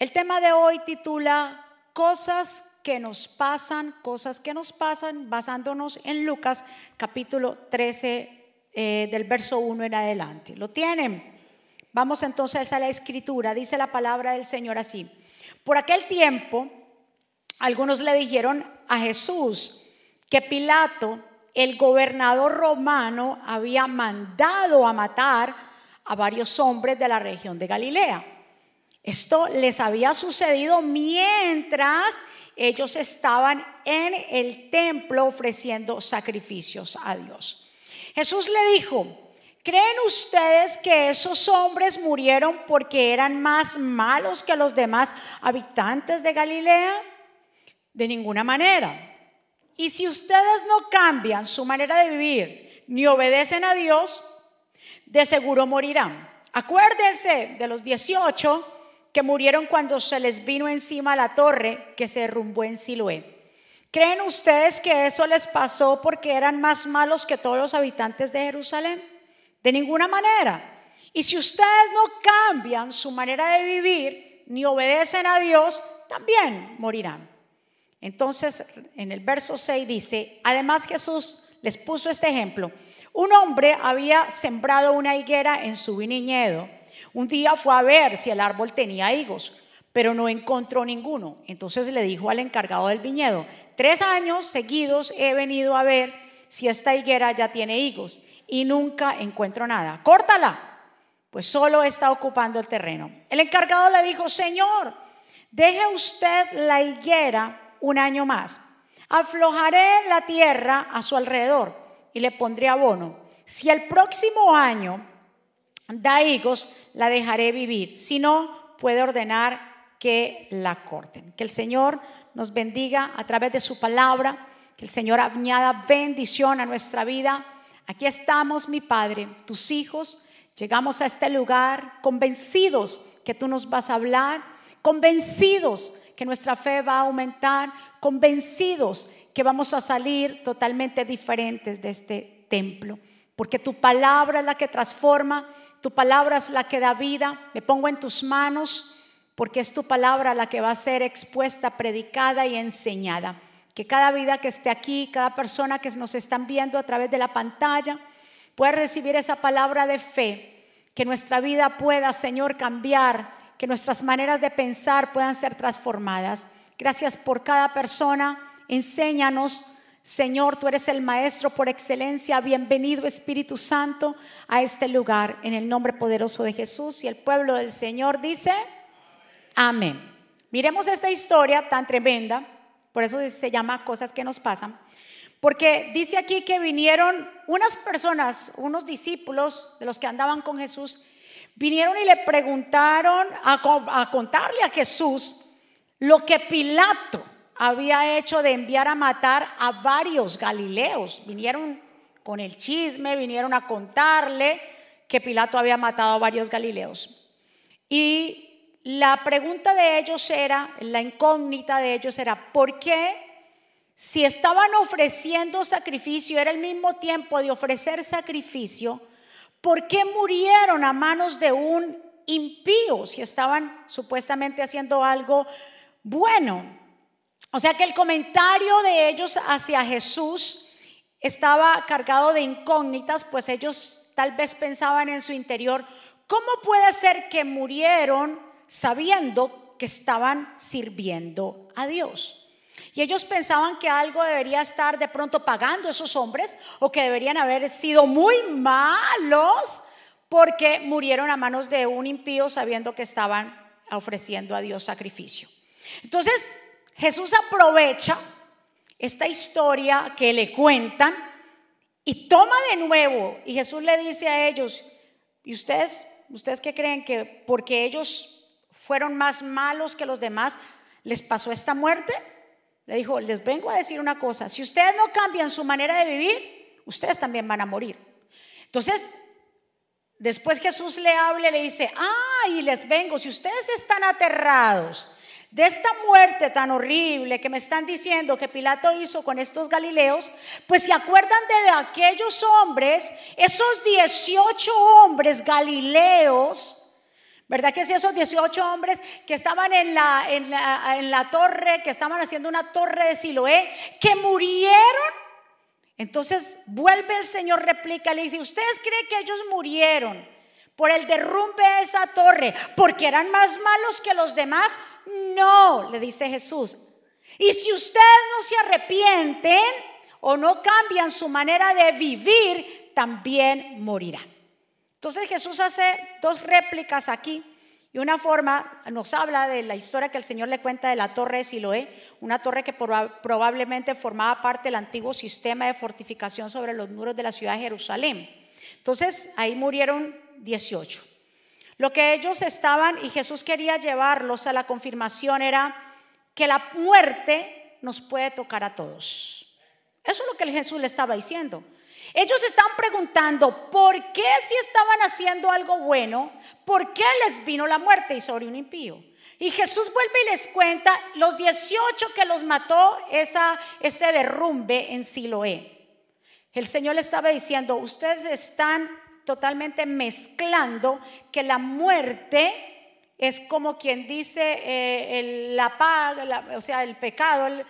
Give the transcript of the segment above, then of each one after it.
El tema de hoy titula Cosas que nos pasan, cosas que nos pasan, basándonos en Lucas capítulo 13 eh, del verso 1 en adelante. ¿Lo tienen? Vamos entonces a la escritura. Dice la palabra del Señor así. Por aquel tiempo, algunos le dijeron a Jesús que Pilato, el gobernador romano, había mandado a matar a varios hombres de la región de Galilea. Esto les había sucedido mientras ellos estaban en el templo ofreciendo sacrificios a Dios. Jesús le dijo, ¿creen ustedes que esos hombres murieron porque eran más malos que los demás habitantes de Galilea? De ninguna manera. Y si ustedes no cambian su manera de vivir ni obedecen a Dios, de seguro morirán. Acuérdense de los 18 que murieron cuando se les vino encima la torre que se derrumbó en Siloé. ¿Creen ustedes que eso les pasó porque eran más malos que todos los habitantes de Jerusalén? De ninguna manera. Y si ustedes no cambian su manera de vivir ni obedecen a Dios, también morirán. Entonces, en el verso 6 dice, además Jesús les puso este ejemplo. Un hombre había sembrado una higuera en su viñedo un día fue a ver si el árbol tenía higos, pero no encontró ninguno. Entonces le dijo al encargado del viñedo, tres años seguidos he venido a ver si esta higuera ya tiene higos y nunca encuentro nada. Córtala, pues solo está ocupando el terreno. El encargado le dijo, Señor, deje usted la higuera un año más. Aflojaré la tierra a su alrededor y le pondré abono. Si el próximo año da higos, la dejaré vivir. Si no, puede ordenar que la corten. Que el Señor nos bendiga a través de su palabra, que el Señor añada bendición a nuestra vida. Aquí estamos, mi Padre, tus hijos. Llegamos a este lugar convencidos que tú nos vas a hablar, convencidos que nuestra fe va a aumentar, convencidos que vamos a salir totalmente diferentes de este templo, porque tu palabra es la que transforma, tu palabra es la que da vida, me pongo en tus manos porque es tu palabra la que va a ser expuesta, predicada y enseñada. Que cada vida que esté aquí, cada persona que nos están viendo a través de la pantalla, pueda recibir esa palabra de fe, que nuestra vida pueda, Señor, cambiar, que nuestras maneras de pensar puedan ser transformadas. Gracias por cada persona, enséñanos Señor, tú eres el Maestro por excelencia. Bienvenido Espíritu Santo a este lugar en el nombre poderoso de Jesús. Y el pueblo del Señor dice, amén. Miremos esta historia tan tremenda, por eso se llama cosas que nos pasan, porque dice aquí que vinieron unas personas, unos discípulos de los que andaban con Jesús, vinieron y le preguntaron a, a contarle a Jesús lo que Pilato había hecho de enviar a matar a varios galileos. Vinieron con el chisme, vinieron a contarle que Pilato había matado a varios galileos. Y la pregunta de ellos era, la incógnita de ellos era, ¿por qué si estaban ofreciendo sacrificio, era el mismo tiempo de ofrecer sacrificio, ¿por qué murieron a manos de un impío si estaban supuestamente haciendo algo bueno? O sea que el comentario de ellos hacia Jesús estaba cargado de incógnitas, pues ellos tal vez pensaban en su interior, ¿cómo puede ser que murieron sabiendo que estaban sirviendo a Dios? Y ellos pensaban que algo debería estar de pronto pagando esos hombres o que deberían haber sido muy malos porque murieron a manos de un impío sabiendo que estaban ofreciendo a Dios sacrificio. Entonces, Jesús aprovecha esta historia que le cuentan y toma de nuevo y Jesús le dice a ellos, ¿y ustedes, ustedes qué creen que porque ellos fueron más malos que los demás, les pasó esta muerte? Le dijo, les vengo a decir una cosa, si ustedes no cambian su manera de vivir, ustedes también van a morir. Entonces, después Jesús le habla le dice, ah, y les vengo, si ustedes están aterrados, de esta muerte tan horrible que me están diciendo que Pilato hizo con estos galileos, pues se acuerdan de aquellos hombres, esos 18 hombres galileos, ¿Verdad que si esos 18 hombres que estaban en la, en la, en la torre, que estaban haciendo una torre de Siloé, que murieron? Entonces vuelve el Señor, replica, le dice, ¿ustedes creen que ellos murieron por el derrumbe de esa torre porque eran más malos que los demás? No, le dice Jesús. Y si ustedes no se arrepienten o no cambian su manera de vivir, también morirán. Entonces Jesús hace dos réplicas aquí y una forma nos habla de la historia que el Señor le cuenta de la torre de Siloé, una torre que probablemente formaba parte del antiguo sistema de fortificación sobre los muros de la ciudad de Jerusalén. Entonces ahí murieron 18. Lo que ellos estaban y Jesús quería llevarlos a la confirmación era que la muerte nos puede tocar a todos. Eso es lo que Jesús le estaba diciendo. Ellos están preguntando, ¿por qué si estaban haciendo algo bueno, por qué les vino la muerte y sobre un impío? Y Jesús vuelve y les cuenta los 18 que los mató esa, ese derrumbe en Siloé. El Señor le estaba diciendo, ustedes están totalmente mezclando que la muerte es como quien dice eh, la paga, o sea, el pecado,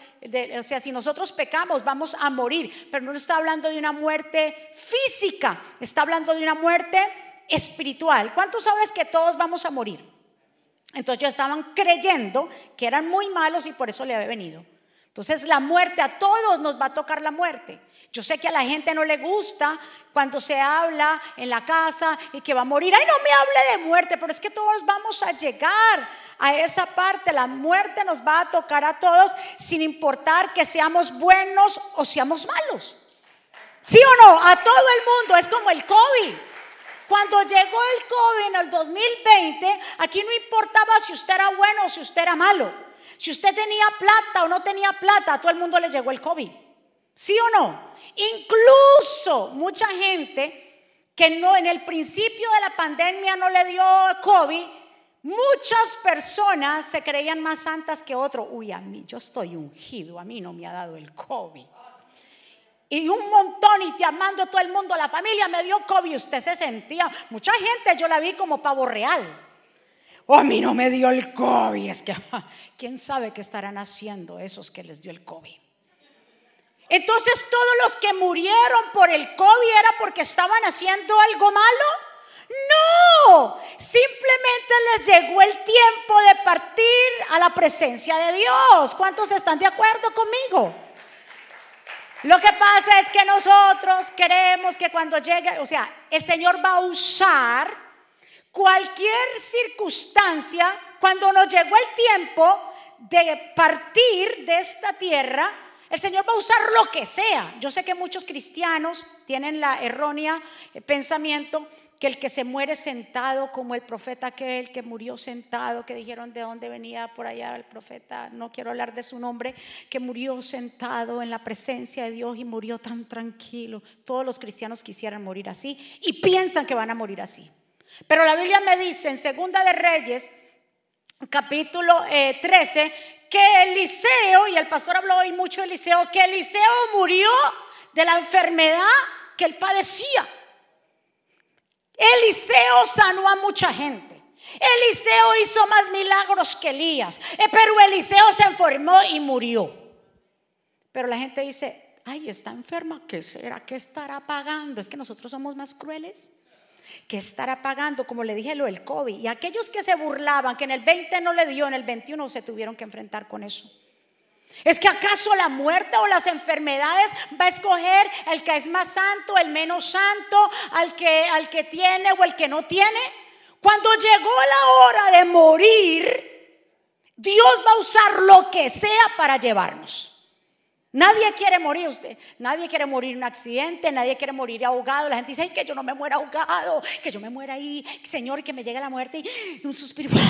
o sea, si nosotros pecamos vamos a morir, pero no está hablando de una muerte física, está hablando de una muerte espiritual. ¿Cuántos sabes que todos vamos a morir? Entonces ya estaban creyendo que eran muy malos y por eso le había venido. Entonces la muerte, a todos nos va a tocar la muerte. Yo sé que a la gente no le gusta cuando se habla en la casa y que va a morir. Ay, no me hable de muerte, pero es que todos vamos a llegar a esa parte. La muerte nos va a tocar a todos sin importar que seamos buenos o seamos malos. ¿Sí o no? A todo el mundo. Es como el COVID. Cuando llegó el COVID en el 2020, aquí no importaba si usted era bueno o si usted era malo. Si usted tenía plata o no tenía plata, a todo el mundo le llegó el COVID. ¿Sí o no? Incluso mucha gente que no en el principio de la pandemia no le dio COVID, muchas personas se creían más santas que otros. Uy, a mí yo estoy ungido, a mí no me ha dado el COVID. Y un montón y te amando todo el mundo, la familia me dio COVID, usted se sentía, mucha gente yo la vi como pavo real. O a mí no me dio el COVID, es que quién sabe qué estarán haciendo esos que les dio el COVID. Entonces todos los que murieron por el COVID era porque estaban haciendo algo malo. No, simplemente les llegó el tiempo de partir a la presencia de Dios. ¿Cuántos están de acuerdo conmigo? Lo que pasa es que nosotros queremos que cuando llegue, o sea, el Señor va a usar cualquier circunstancia, cuando nos llegó el tiempo de partir de esta tierra, el Señor va a usar lo que sea. Yo sé que muchos cristianos tienen la errónea eh, pensamiento que el que se muere sentado, como el profeta aquel que murió sentado, que dijeron de dónde venía por allá el profeta, no quiero hablar de su nombre, que murió sentado en la presencia de Dios y murió tan tranquilo. Todos los cristianos quisieran morir así y piensan que van a morir así. Pero la Biblia me dice en Segunda de Reyes, capítulo 13, eh, que Eliseo, y el pastor habló hoy mucho de Eliseo, que Eliseo murió de la enfermedad que él padecía. Eliseo sanó a mucha gente. Eliseo hizo más milagros que Elías. Eh, pero Eliseo se enfermó y murió. Pero la gente dice, ay, está enferma, ¿qué será? ¿Qué estará pagando? Es que nosotros somos más crueles que estará pagando, como le dije, lo del COVID. Y aquellos que se burlaban, que en el 20 no le dio, en el 21 se tuvieron que enfrentar con eso. ¿Es que acaso la muerte o las enfermedades va a escoger el que es más santo, el menos santo, al que, al que tiene o el que no tiene? Cuando llegó la hora de morir, Dios va a usar lo que sea para llevarnos. Nadie quiere morir usted, nadie quiere morir en un accidente, nadie quiere morir ahogado. La gente dice, que yo no me muera ahogado, que yo me muera ahí, Señor, que me llegue la muerte y un suspiro.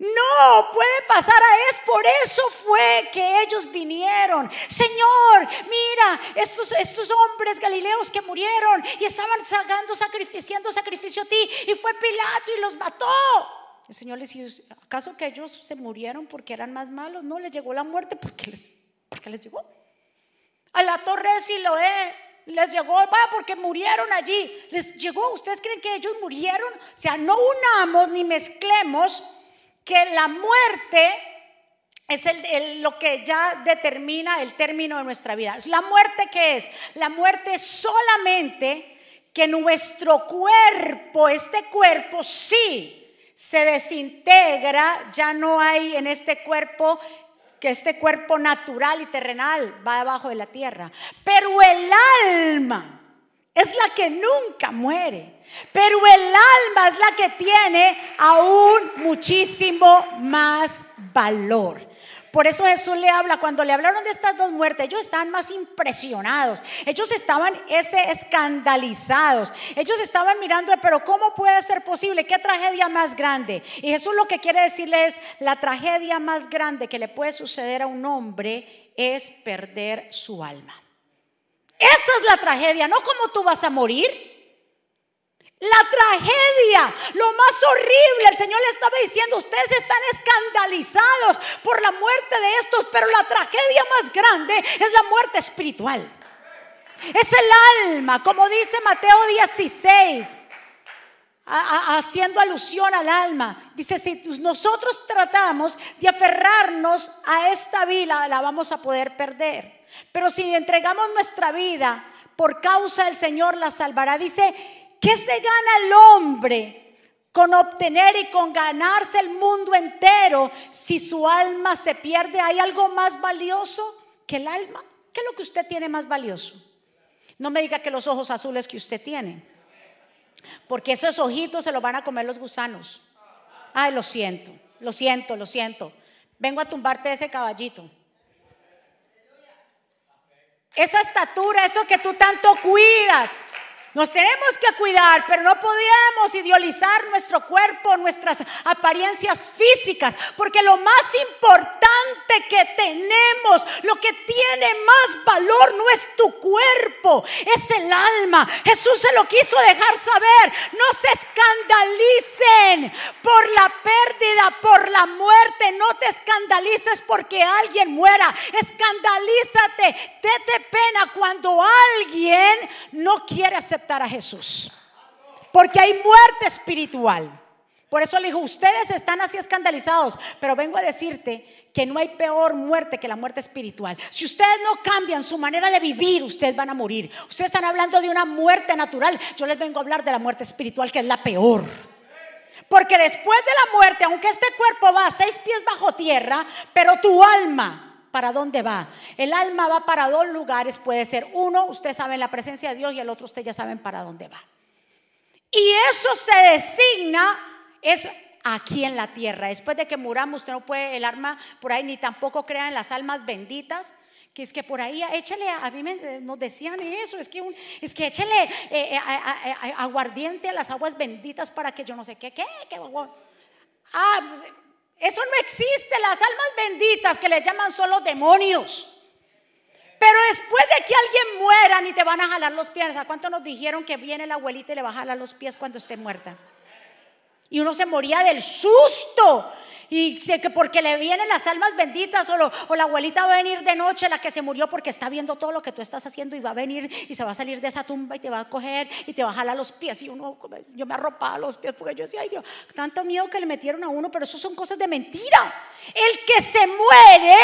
No, puede pasar a es por eso fue que ellos vinieron. Señor, mira, estos, estos hombres galileos que murieron y estaban sacando, sacrificiando sacrificio a ti y fue Pilato y los mató. El Señor les dijo, ¿acaso que ellos se murieron porque eran más malos? No, les llegó la muerte porque les, porque les llegó. A la torre de Siloé les llegó, va, porque murieron allí. Les llegó, ¿ustedes creen que ellos murieron? O sea, no unamos ni mezclemos que la muerte es lo que ya determina el término de nuestra vida. ¿La muerte qué es? La muerte es solamente que nuestro cuerpo, este cuerpo sí se desintegra, ya no hay en este cuerpo que este cuerpo natural y terrenal va debajo de la tierra. Pero el alma es la que nunca muere. Pero el alma es la que tiene aún muchísimo más valor. Por eso Jesús le habla, cuando le hablaron de estas dos muertes, ellos estaban más impresionados, ellos estaban ese escandalizados, ellos estaban mirando, pero ¿cómo puede ser posible? ¿Qué tragedia más grande? Y Jesús lo que quiere decirle es, la tragedia más grande que le puede suceder a un hombre es perder su alma. Esa es la tragedia, no como tú vas a morir. La tragedia, lo más horrible, el Señor le estaba diciendo, ustedes están escandalizados por la muerte de estos, pero la tragedia más grande es la muerte espiritual. Es el alma, como dice Mateo 16, haciendo alusión al alma. Dice, si nosotros tratamos de aferrarnos a esta vida, la vamos a poder perder. Pero si entregamos nuestra vida por causa del Señor, la salvará. Dice, ¿Qué se gana el hombre con obtener y con ganarse el mundo entero si su alma se pierde? ¿Hay algo más valioso que el alma? ¿Qué es lo que usted tiene más valioso? No me diga que los ojos azules que usted tiene, porque esos ojitos se los van a comer los gusanos. Ay, lo siento, lo siento, lo siento. Vengo a tumbarte ese caballito. Esa estatura, eso que tú tanto cuidas, nos tenemos que cuidar, pero no podemos idealizar nuestro cuerpo, nuestras apariencias físicas, porque lo más importante que tenemos, lo que tiene más valor no es tu cuerpo, es el alma. Jesús se lo quiso dejar saber. No se escandalicen por la pérdida, por la muerte. No te escandalices porque alguien muera. Escandalízate, date pena cuando alguien no quiere aceptar a Jesús. Porque hay muerte espiritual. Por eso le dijo, ustedes están así escandalizados, pero vengo a decirte que no hay peor muerte que la muerte espiritual. Si ustedes no cambian su manera de vivir, ustedes van a morir. Ustedes están hablando de una muerte natural, yo les vengo a hablar de la muerte espiritual, que es la peor. Porque después de la muerte, aunque este cuerpo va a seis pies bajo tierra, pero tu alma ¿Para dónde va? El alma va para dos lugares. Puede ser uno, usted sabe en la presencia de Dios, y el otro, usted ya saben para dónde va. Y eso se designa, es aquí en la tierra. Después de que muramos, usted no puede el alma por ahí, ni tampoco crea en las almas benditas. Que es que por ahí, échale, a mí me, nos decían eso, es que, es que échale eh, eh, aguardiente a las aguas benditas para que yo no sé qué, qué, qué. Ah, eso no existe, las almas benditas que le llaman solo demonios. Pero después de que alguien muera, ni te van a jalar los pies. ¿A cuánto nos dijeron que viene la abuelita y le va a jalar los pies cuando esté muerta? Y uno se moría del susto. Y que porque le vienen las almas benditas o, la abuelita va a venir de noche, la que se murió porque está viendo todo lo que tú estás haciendo y va a venir y se va a salir de esa tumba y te va a coger y te va a jalar los pies. Y uno, yo me arropaba los pies porque yo decía, ay Dios, tanto miedo que le metieron a uno, pero eso son cosas de mentira. El que se muere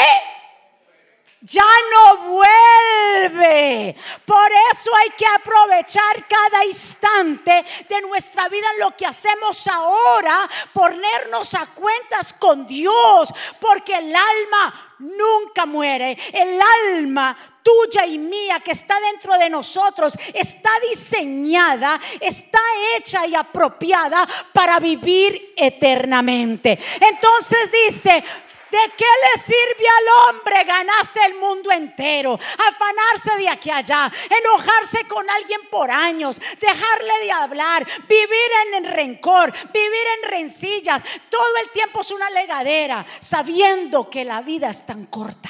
ya no vuelve. Por eso hay que aprovechar cada instante de nuestra vida en lo que hacemos ahora, ponernos a cuentas con Dios, porque el alma nunca muere. El alma tuya y mía que está dentro de nosotros está diseñada, está hecha y apropiada para vivir eternamente. Entonces dice, ¿De qué le sirve al hombre ganarse el mundo entero? Afanarse de aquí a allá, enojarse con alguien por años, dejarle de hablar, vivir en rencor, vivir en rencillas. Todo el tiempo es una legadera, sabiendo que la vida es tan corta.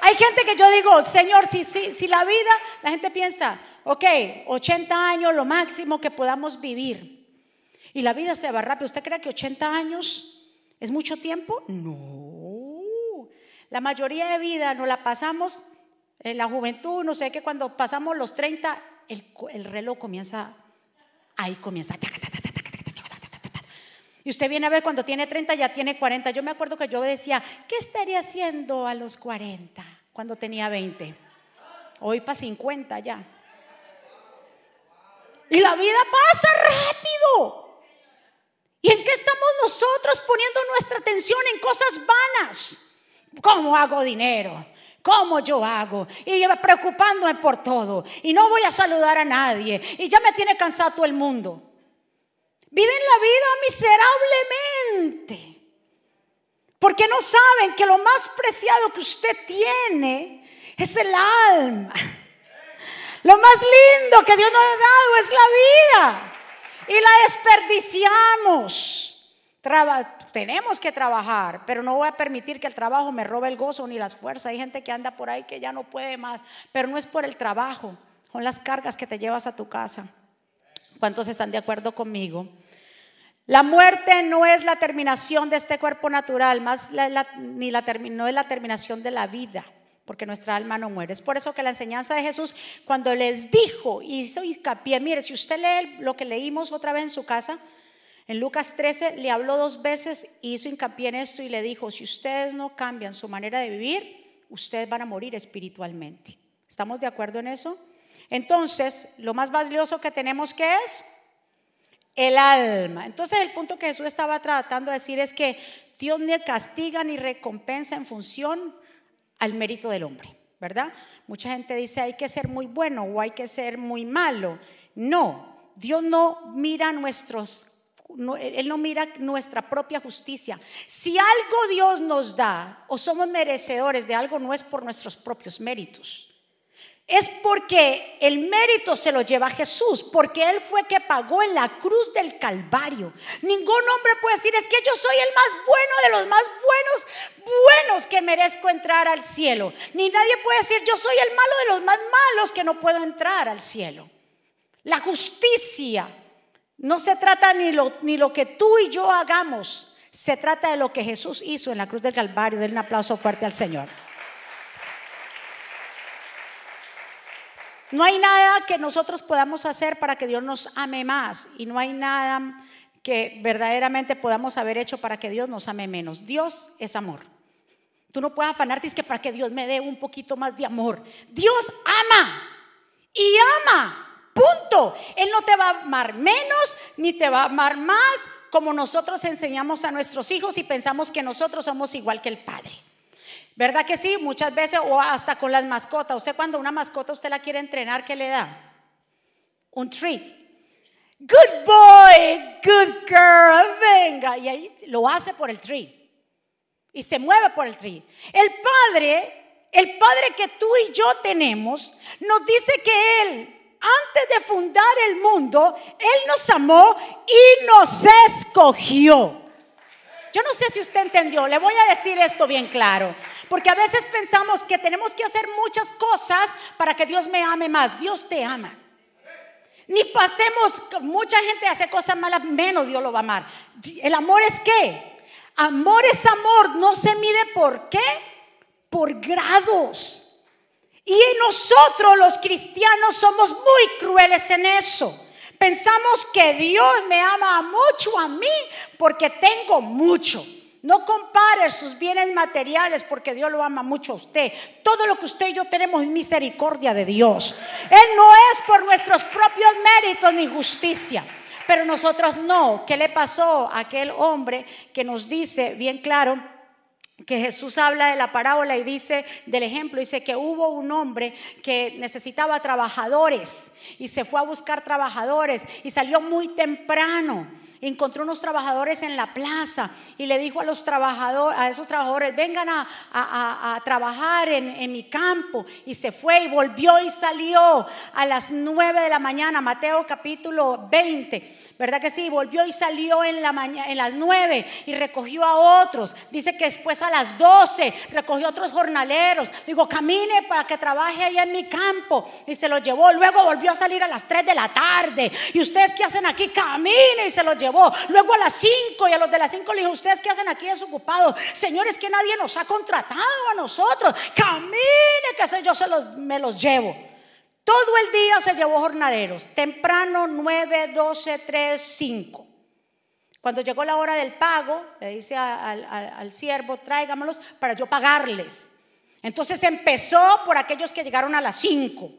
Hay gente que yo digo, Señor, si, si, si la vida, la gente piensa, ok, 80 años lo máximo que podamos vivir. Y la vida se va rápido. ¿Usted cree que 80 años es mucho tiempo? No. La mayoría de vida nos la pasamos en la juventud, no sé que cuando pasamos los 30, el, reloj comienza, ahí comienza. Y usted viene a ver cuando tiene 30, ya tiene 40. Yo me acuerdo que yo decía, ¿qué estaría haciendo a los 40 cuando tenía 20? Hoy para 50 ya. Y la vida pasa rápido. ¿Y en qué estamos nosotros poniendo nuestra atención en cosas vanas? ¿Cómo hago dinero? ¿Cómo yo hago? Y preocupándome por todo. Y no voy a saludar a nadie. Y ya me tiene cansado todo el mundo. Viven la vida miserablemente. Porque no saben que lo más preciado que usted tiene es el alma. Lo más lindo que Dios nos ha dado es la vida. Y la desperdiciamos tenemos que trabajar, pero no voy a permitir que el trabajo me robe el gozo ni las fuerzas. Hay gente que anda por ahí que ya no puede más, pero no es por el trabajo, son las cargas que te llevas a tu casa. ¿Cuántos están de acuerdo conmigo? La muerte no es la terminación de este cuerpo natural, más ni la, no es la terminación de la vida, porque nuestra alma no muere. Es por eso que la enseñanza de Jesús, cuando les dijo, hizo hincapié, mire, si usted lee lo que leímos otra vez en su casa, en Lucas 13 le habló dos veces hizo hincapié en esto y le dijo, si ustedes no cambian su manera de vivir, ustedes van a morir espiritualmente. ¿Estamos de acuerdo en eso? Entonces, lo más valioso que tenemos que es el alma. Entonces, el punto que Jesús estaba tratando de decir es que Dios ni castiga ni recompensa en función al mérito del hombre, ¿verdad? Mucha gente dice hay que ser muy bueno o hay que ser muy malo. No, Dios no mira nuestros él no mira nuestra propia justicia. Si algo Dios nos da o somos merecedores de algo, no es por nuestros propios méritos. Es porque el mérito se lo lleva Jesús, porque Él fue que pagó en la cruz del Calvario. Ningún hombre puede decir, es que yo soy el más bueno de los más buenos, buenos que merezco entrar al cielo. Ni nadie puede decir, yo soy el malo de los más malos que no puedo entrar al cielo. La justicia no se trata ni lo, ni lo que tú y yo hagamos, se trata de lo que Jesús hizo en la cruz del Calvario. Denle un aplauso fuerte al Señor. No hay nada que nosotros podamos hacer para que Dios nos ame más y no hay nada que verdaderamente podamos haber hecho para que Dios nos ame menos. Dios es amor. Tú no puedes afanarte es que para que Dios me dé un poquito más de amor. Dios ama y ama Punto. Él no te va a amar menos ni te va a amar más como nosotros enseñamos a nuestros hijos y pensamos que nosotros somos igual que el Padre. ¿Verdad que sí? Muchas veces, o hasta con las mascotas. Usted cuando una mascota usted la quiere entrenar, ¿qué le da? Un treat. Good boy, good girl, venga. Y ahí lo hace por el treat. Y se mueve por el treat. El Padre, el Padre que tú y yo tenemos, nos dice que Él antes de fundar el mundo, Él nos amó y nos escogió. Yo no sé si usted entendió, le voy a decir esto bien claro, porque a veces pensamos que tenemos que hacer muchas cosas para que Dios me ame más. Dios te ama. Ni pasemos, mucha gente hace cosas malas, menos Dios lo va a amar. El amor es qué? Amor es amor, no se mide por qué, por grados. Y nosotros los cristianos somos muy crueles en eso. Pensamos que Dios me ama mucho a mí porque tengo mucho. No compare sus bienes materiales porque Dios lo ama mucho a usted. Todo lo que usted y yo tenemos es misericordia de Dios. Él no es por nuestros propios méritos ni justicia. Pero nosotros no. ¿Qué le pasó a aquel hombre que nos dice bien claro? Que Jesús habla de la parábola y dice del ejemplo, dice que hubo un hombre que necesitaba trabajadores y se fue a buscar trabajadores y salió muy temprano encontró unos trabajadores en la plaza y le dijo a los trabajadores, a esos trabajadores, vengan a, trabajar en, en, mi campo. Y se fue y volvió y salió a las 9 de la mañana, Mateo capítulo 20. ¿Verdad que sí? Volvió y salió en, la en las 9 y recogió a otros. Dice que después a las 12 recogió a otros jornaleros. Digo, camine para que trabaje allá en mi campo. Y se los llevó. Luego volvió a salir a las 3 de la tarde. ¿Y ustedes qué hacen aquí? Camine y se los llevó Luego a las cinco y a los de las cinco le dijo, ¿ustedes qué hacen aquí desocupados? Señores, que nadie nos ha contratado a nosotros. Camine, que sé yo se los, me los llevo. Todo el día se llevó jornaleros, temprano 9, 12, 3, 5. Cuando llegó la hora del pago, le dice al, al siervo, tráigamelos para yo pagarles. Entonces empezó por aquellos que llegaron a las 5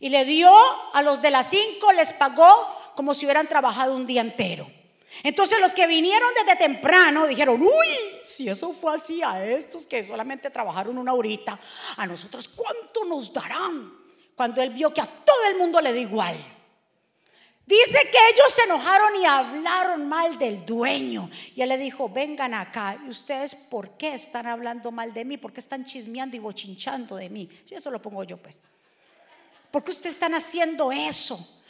y le dio a los de las 5, les pagó como si hubieran trabajado un día entero. Entonces los que vinieron desde temprano dijeron, uy, si eso fue así a estos que solamente trabajaron una horita, a nosotros cuánto nos darán cuando él vio que a todo el mundo le da igual. Dice que ellos se enojaron y hablaron mal del dueño. Y él le dijo, vengan acá. ¿Y ustedes por qué están hablando mal de mí? ¿Por qué están chismeando y bochinchando de mí? Y eso lo pongo yo pues. ¿Por qué ustedes están haciendo eso?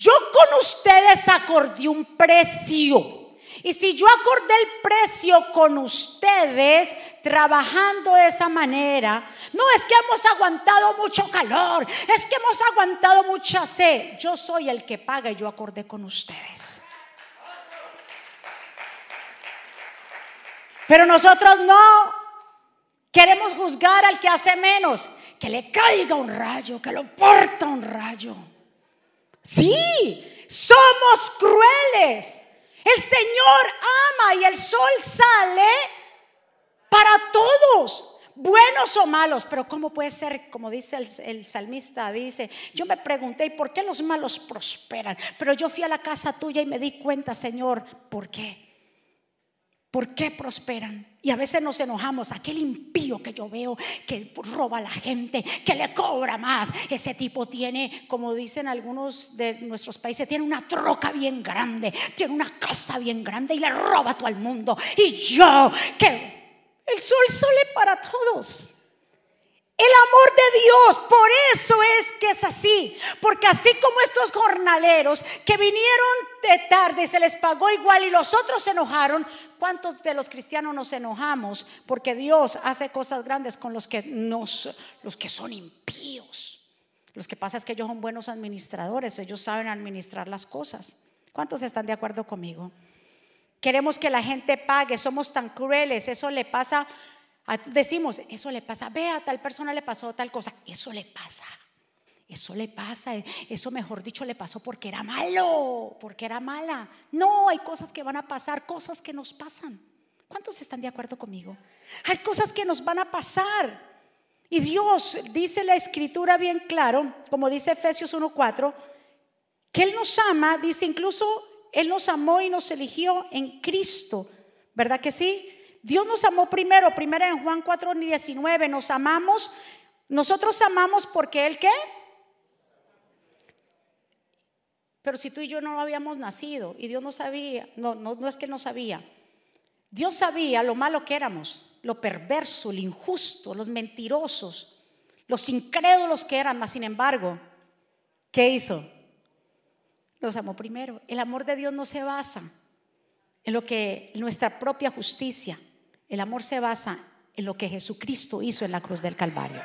Yo con ustedes acordé un precio. Y si yo acordé el precio con ustedes trabajando de esa manera, no es que hemos aguantado mucho calor, es que hemos aguantado mucha sed. Yo soy el que paga y yo acordé con ustedes. Pero nosotros no queremos juzgar al que hace menos, que le caiga un rayo, que lo porta un rayo. Sí, somos crueles. El Señor ama y el sol sale para todos, buenos o malos. Pero ¿cómo puede ser, como dice el, salmista, dice, yo me pregunté, ¿y por qué los malos prosperan? Pero yo fui a la casa tuya y me di cuenta, Señor, ¿por qué? ¿Por qué prosperan? Y a veces nos enojamos. Aquel impío que yo veo que roba a la gente, que le cobra más. Ese tipo tiene, como dicen algunos de nuestros países, tiene una troca bien grande, tiene una casa bien grande y le roba todo el mundo. Y yo, que el sol sale para todos. El amor de Dios, por eso es que es así. Porque así como estos jornaleros que vinieron de tarde se les pagó igual y los otros se enojaron, ¿cuántos de los cristianos nos enojamos? Porque Dios hace cosas grandes con los que, nos, los que son impíos. Los que pasa es que ellos son buenos administradores, ellos saben administrar las cosas. ¿Cuántos están de acuerdo conmigo? Queremos que la gente pague, somos tan crueles, eso le pasa Decimos, eso le pasa, ve a tal persona le pasó tal cosa, eso le pasa. Eso le pasa, eso mejor dicho le pasó porque era malo, porque era mala. No, hay cosas que van a pasar, cosas que nos pasan. ¿Cuántos están de acuerdo conmigo? Hay cosas que nos van a pasar. Y Dios dice la escritura bien claro, como dice Efesios 1:4, que Él nos ama, dice incluso Él nos amó y nos eligió en Cristo. ¿Verdad que sí? Dios nos amó primero, primero en Juan 4, 19, nos amamos, nosotros amamos porque Él qué? Pero si tú y yo no habíamos nacido y Dios no sabía, no, no, no es que no sabía, Dios sabía lo malo que éramos, lo perverso, lo injusto, los mentirosos, los incrédulos que eran, mas sin embargo, ¿qué hizo? Nos amó primero. El amor de Dios no se basa en lo que nuestra propia justicia, el amor se basa en lo que Jesucristo hizo en la cruz del Calvario.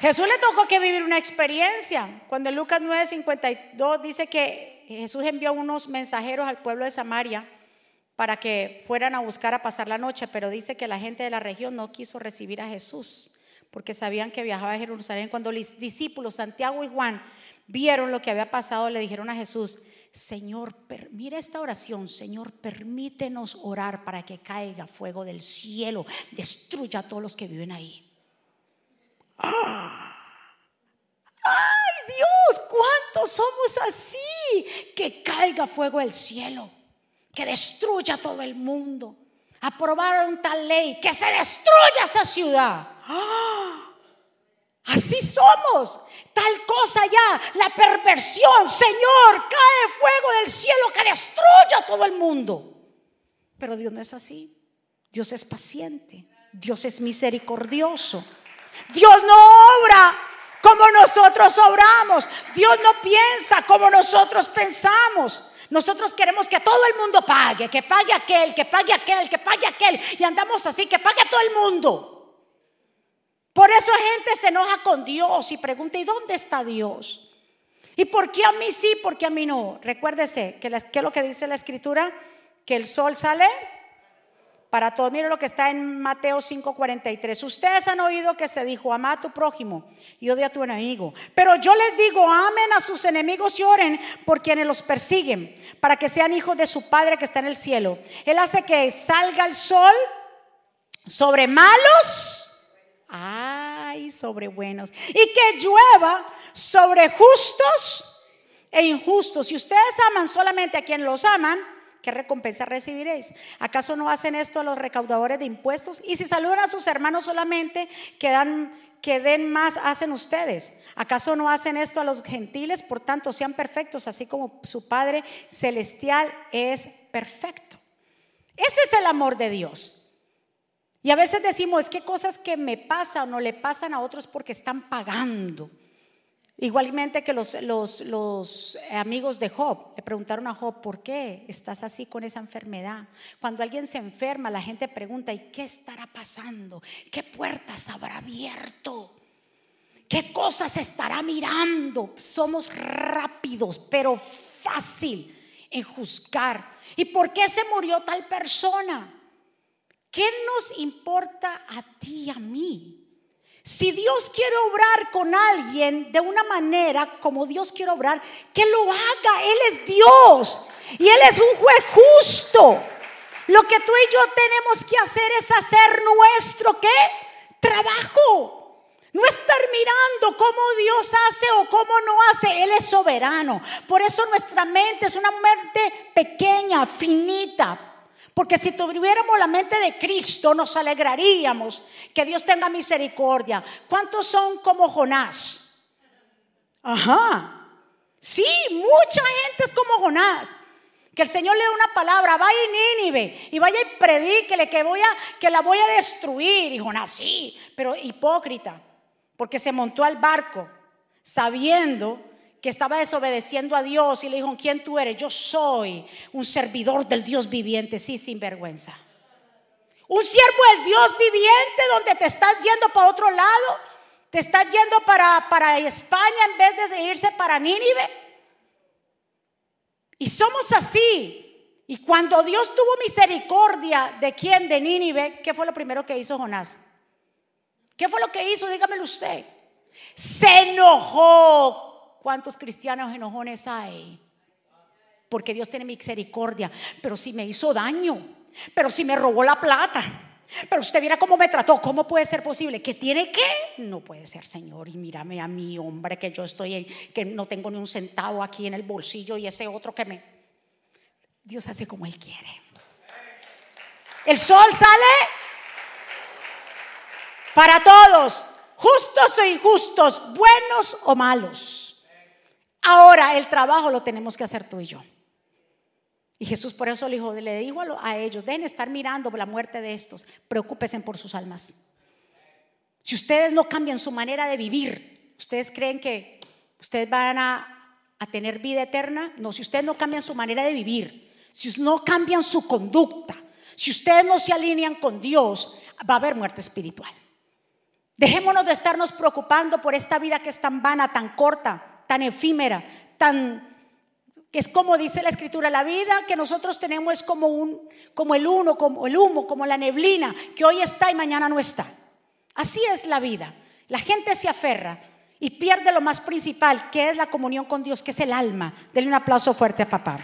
Jesús le tocó que vivir una experiencia. Cuando en Lucas 9:52 dice que Jesús envió unos mensajeros al pueblo de Samaria para que fueran a buscar a pasar la noche, pero dice que la gente de la región no quiso recibir a Jesús porque sabían que viajaba a Jerusalén. Cuando los discípulos, Santiago y Juan, vieron lo que había pasado, le dijeron a Jesús, Señor, mira esta oración, Señor, permítenos orar para que caiga fuego del cielo, destruya a todos los que viven ahí. ¡Ay Dios, cuántos somos así! Que caiga fuego del cielo, que destruya a todo el mundo. Aprobaron tal ley, que se destruya esa ciudad. ¡Ah! Así somos. Tal cosa ya, la perversión, Señor, cae fuego del cielo que destruye a todo el mundo. Pero Dios no es así. Dios es paciente. Dios es misericordioso. Dios no obra como nosotros obramos. Dios no piensa como nosotros pensamos. Nosotros queremos que todo el mundo pague, que pague aquel, que pague aquel, que pague aquel. Y andamos así, que pague todo el mundo. Por eso gente se enoja con Dios y pregunta, ¿y dónde está Dios? ¿Y por qué a mí sí, por qué a mí no? Recuérdese que, ¿qué es lo que dice la escritura? Que el sol sale para todos. Mire lo que está en Mateo 5:43. Ustedes han oído que se dijo, ama a tu prójimo y odia a tu enemigo. Pero yo les digo, amen a sus enemigos y oren por quienes los persiguen, para que sean hijos de su Padre que está en el cielo. Él hace que salga el sol sobre malos, ay, sobre buenos, y que llueva sobre justos e injustos. Si ustedes aman solamente a quien los aman, ¿qué recompensa recibiréis? ¿Acaso no hacen esto a los recaudadores de impuestos? Y si saludan a sus hermanos solamente, que, den más, hacen ustedes. ¿Acaso no hacen esto a los gentiles? Por tanto, sean perfectos, así como su Padre Celestial es perfecto. Ese es el amor de Dios. Y a veces decimos, es que cosas que me pasan o no le pasan a otros porque están pagando. Igualmente que los, los, amigos de Job le preguntaron a Job, ¿por qué estás así con esa enfermedad? Cuando alguien se enferma, la gente pregunta, ¿y qué estará pasando? ¿Qué puertas habrá abierto? ¿Qué cosas estará mirando? Somos rápidos, pero fácil en juzgar. ¿Y por qué se murió tal persona? ¿Qué nos importa a ti y a mí? Si Dios quiere obrar con alguien de una manera como Dios quiere obrar, que lo haga. Él es Dios y Él es un juez justo. Lo que tú y yo tenemos que hacer es hacer nuestro qué? Trabajo. No estar mirando cómo Dios hace o cómo no hace. Él es soberano. Por eso nuestra mente es una mente pequeña, finita, porque si tuviéramos la mente de Cristo, nos alegraríamos. Que Dios tenga misericordia. ¿Cuántos son como Jonás? Ajá. Sí, mucha gente es como Jonás. Que el Señor le dé una palabra, vaya a Nínive y vaya y predíquele que, voy a, que la voy a destruir. Y Jonás, sí, pero hipócrita, porque se montó al barco sabiendo que estaba desobedeciendo a Dios y le dijo, ¿quién tú eres? Yo soy un servidor del Dios viviente, sí, sin vergüenza. Un siervo del Dios viviente donde te estás yendo para otro lado, te estás yendo para, para España en vez de irse para Nínive. Y somos así. Y cuando Dios tuvo misericordia de quién, de Nínive, ¿qué fue lo primero que hizo Jonás? ¿Qué fue lo que hizo? Dígamelo usted. Se enojó ¿Cuántos cristianos enojones hay? Porque Dios tiene misericordia. Pero si me hizo daño, pero si me robó la plata, pero usted mira cómo me trató, ¿cómo puede ser posible? ¿Que tiene que? No puede ser, Señor. Y mírame a mí, hombre, que yo estoy, que no tengo ni un centavo aquí en el bolsillo y ese otro que me... Dios hace como Él quiere. El sol sale para todos, justos o injustos, buenos o malos. Ahora el trabajo lo tenemos que hacer tú y yo. Y Jesús por eso le dijo, le dijo a ellos, dejen estar mirando la muerte de estos, preocúpense por sus almas. Si ustedes no cambian su manera de vivir, ¿ustedes creen que ustedes van a, a tener vida eterna? No, si ustedes no cambian su manera de vivir, si no cambian su conducta, si ustedes no se alinean con Dios, va a haber muerte espiritual. Dejémonos de estarnos preocupando por esta vida que es tan vana, tan corta, tan efímera, tan que es como dice la escritura, la vida que nosotros tenemos es como un como el uno, como el humo, como la neblina, que hoy está y mañana no está. Así es la vida. La gente se aferra y pierde lo más principal, que es la comunión con Dios, que es el alma. Denle un aplauso fuerte a papá.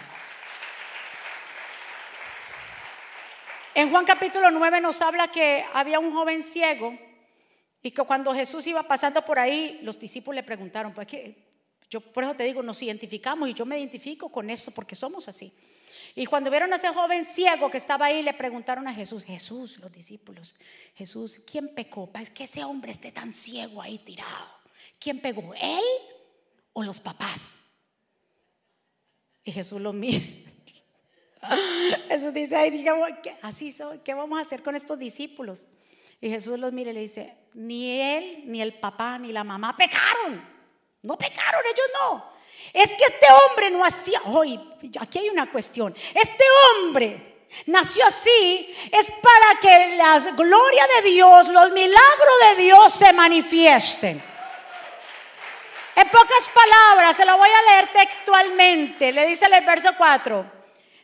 En Juan capítulo 9 nos habla que había un joven ciego y que cuando Jesús iba pasando por ahí, los discípulos le preguntaron, ¿por qué, yo por eso te digo, nos identificamos y yo me identifico con eso porque somos así. Y cuando vieron a ese joven ciego que estaba ahí, le preguntaron a Jesús, Jesús, los discípulos, Jesús, ¿quién pecó para que ese hombre esté tan ciego ahí tirado? ¿Quién pegó, él o los papás? Y Jesús lo mira. Jesús dice, Ay, digamos, así soy, ¿qué vamos a hacer con estos discípulos? Y Jesús los mira y le dice, ni él, ni el papá, ni la mamá pecaron. No pecaron, ellos no. Es que este hombre no hacía, hoy, aquí hay una cuestión, este hombre nació así es para que la gloria de Dios, los milagros de Dios se manifiesten. En pocas palabras, se lo voy a leer textualmente. Le dice el verso 4.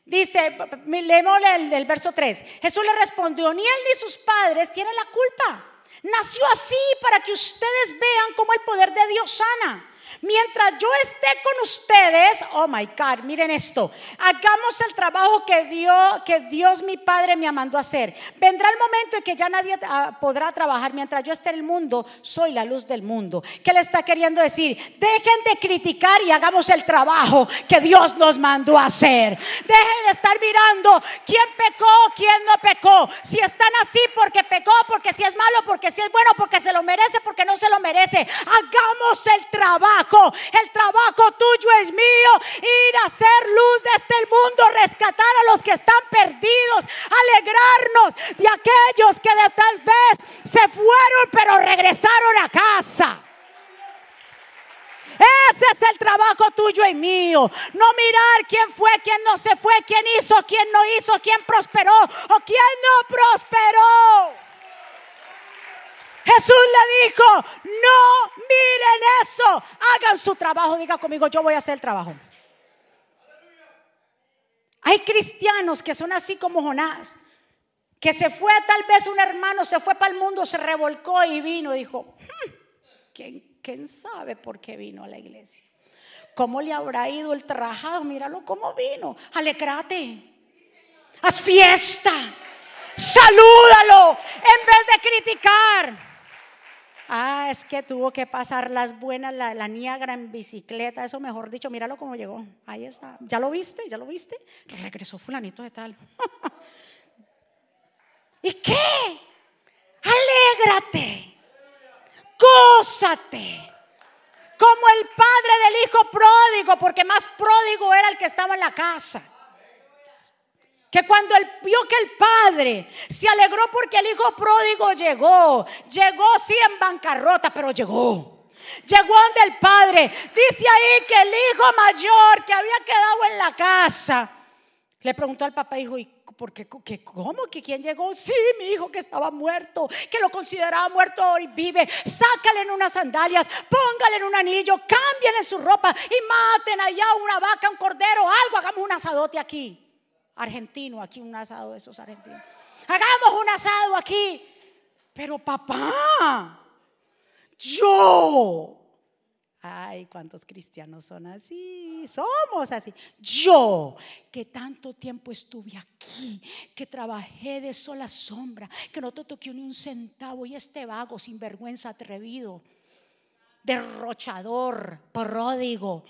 Dice, leemos el, el verso 3. Jesús le respondió, ni él ni sus padres tienen la culpa. Nació así para que ustedes vean cómo el poder de Dios sana. Mientras yo esté con ustedes, oh my God, miren esto, hagamos el trabajo que Dios, que Dios mi Padre me mandó a hacer. Vendrá el momento en que ya nadie ah, podrá trabajar. Mientras yo esté en el mundo, soy la luz del mundo. ¿Qué le está queriendo decir? Dejen de criticar y hagamos el trabajo que Dios nos mandó a hacer. Dejen de estar mirando quién pecó, quién no pecó. Si están así porque pecó, porque si es malo, porque si es bueno, porque se lo merece, porque no se lo merece. Hagamos el trabajo el trabajo tuyo es mío. Ir a hacer luz de este mundo, rescatar a los que están perdidos, alegrarnos de aquellos que de tal vez se fueron pero regresaron a casa. Ese es el trabajo tuyo y mío. No mirar quién fue, quién no se fue, quién hizo, quién no hizo, quién prosperó o quién no prosperó. Jesús le dijo, no miren eso, hagan su trabajo. Diga conmigo, yo voy a hacer el trabajo. Hay cristianos que son así como Jonás, que se fue tal vez un hermano, se fue para el mundo, se revolcó y vino dijo, hmm, ¿quién, ¿quién sabe por qué vino a la iglesia? ¿Cómo le habrá ido el trabajado? Míralo cómo vino. Alegrate. Haz fiesta. Salúdalo en vez de criticar. Ah, es que tuvo que pasar las buenas, la, la Niagara en bicicleta, eso mejor dicho, míralo cómo llegó. Ahí está. ¿Ya lo viste? ¿Ya lo viste? Regresó fulanito de tal. ¿Y qué? Alégrate. Gózate. Como el padre del hijo pródigo, porque más pródigo era el que estaba en la casa que cuando él vio que el padre se alegró porque el hijo pródigo llegó, llegó sí en bancarrota, pero llegó. Llegó ante el padre. Dice ahí que el hijo mayor que había quedado en la casa le preguntó al papá, hijo, ¿y por qué, cómo? ¿Que quién llegó? Sí, mi hijo que estaba muerto, que lo consideraba muerto hoy vive. Sácale en unas sandalias, póngale en un anillo, cámbiale su ropa y maten allá una vaca, un cordero, algo, hagamos un asadote aquí argentino, aquí un asado de esos argentinos. Hagamos un asado aquí. Pero papá, yo. Ay, cuántos cristianos son así. Somos así. Yo, que tanto tiempo estuve aquí, que trabajé de sola sombra, que no te toqué ni un centavo y este vago, sinvergüenza, atrevido, derrochador, pródigo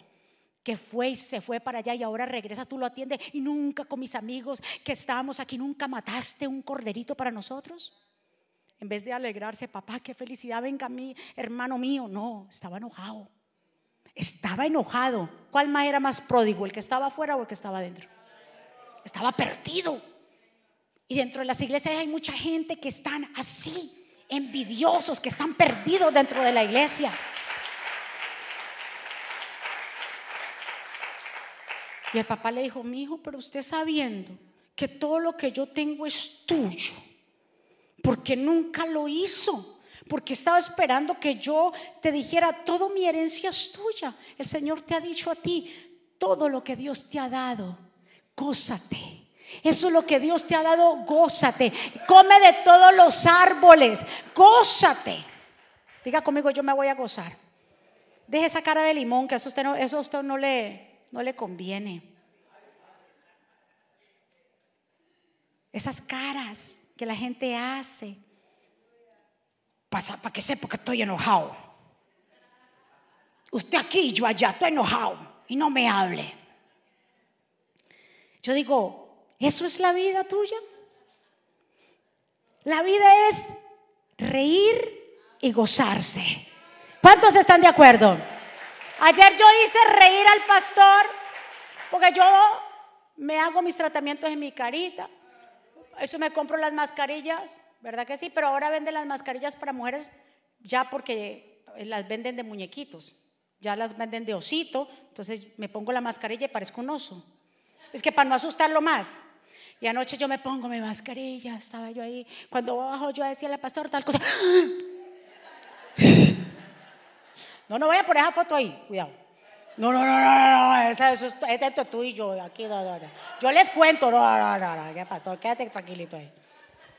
que fue y se fue para allá y ahora regresa, tú lo atiendes y nunca con mis amigos que estábamos aquí, nunca mataste un corderito para nosotros. En vez de alegrarse, papá, qué felicidad, venga a mí, hermano mío. No, estaba enojado. Estaba enojado. ¿Cuál más era más pródigo, el que estaba afuera o el que estaba adentro? Estaba perdido. Y dentro de las iglesias hay mucha gente que están así, envidiosos, que están perdidos dentro de la iglesia. Y el papá le dijo, mi hijo, pero usted sabiendo que todo lo que yo tengo es tuyo, porque nunca lo hizo, porque estaba esperando que yo te dijera, todo mi herencia es tuya. El Señor te ha dicho a ti, todo lo que Dios te ha dado, gózate. Eso es lo que Dios te ha dado, gózate. Come de todos los árboles, gózate. Diga conmigo, yo me voy a gozar. Deje esa cara de limón, que eso usted no, eso usted no le, no le conviene. Esas caras que la gente hace para que sepa que estoy enojado. Usted aquí, yo allá, estoy enojado y no me hable. Yo digo, ¿eso es la vida tuya? La vida es reír y gozarse. ¿Cuántos están de acuerdo? Ayer yo hice reír al pastor porque yo me hago mis tratamientos en mi carita. Eso me compro las mascarillas, ¿verdad que sí? Pero ahora venden las mascarillas para mujeres ya porque las venden de muñequitos. Ya las venden de osito. Entonces me pongo la mascarilla y parezco un oso. Es que para no asustarlo más. Y anoche yo me pongo mi mascarilla, estaba yo ahí. Cuando bajo yo decía al pastor tal cosa. No, no voy a poner esa foto ahí, cuidado. No, no, no, no, no, eso, eso, es tú y yo, aquí, no, no, no. Yo les cuento, no, no, no, no, ¿qué pastor? Quédate tranquilito ahí.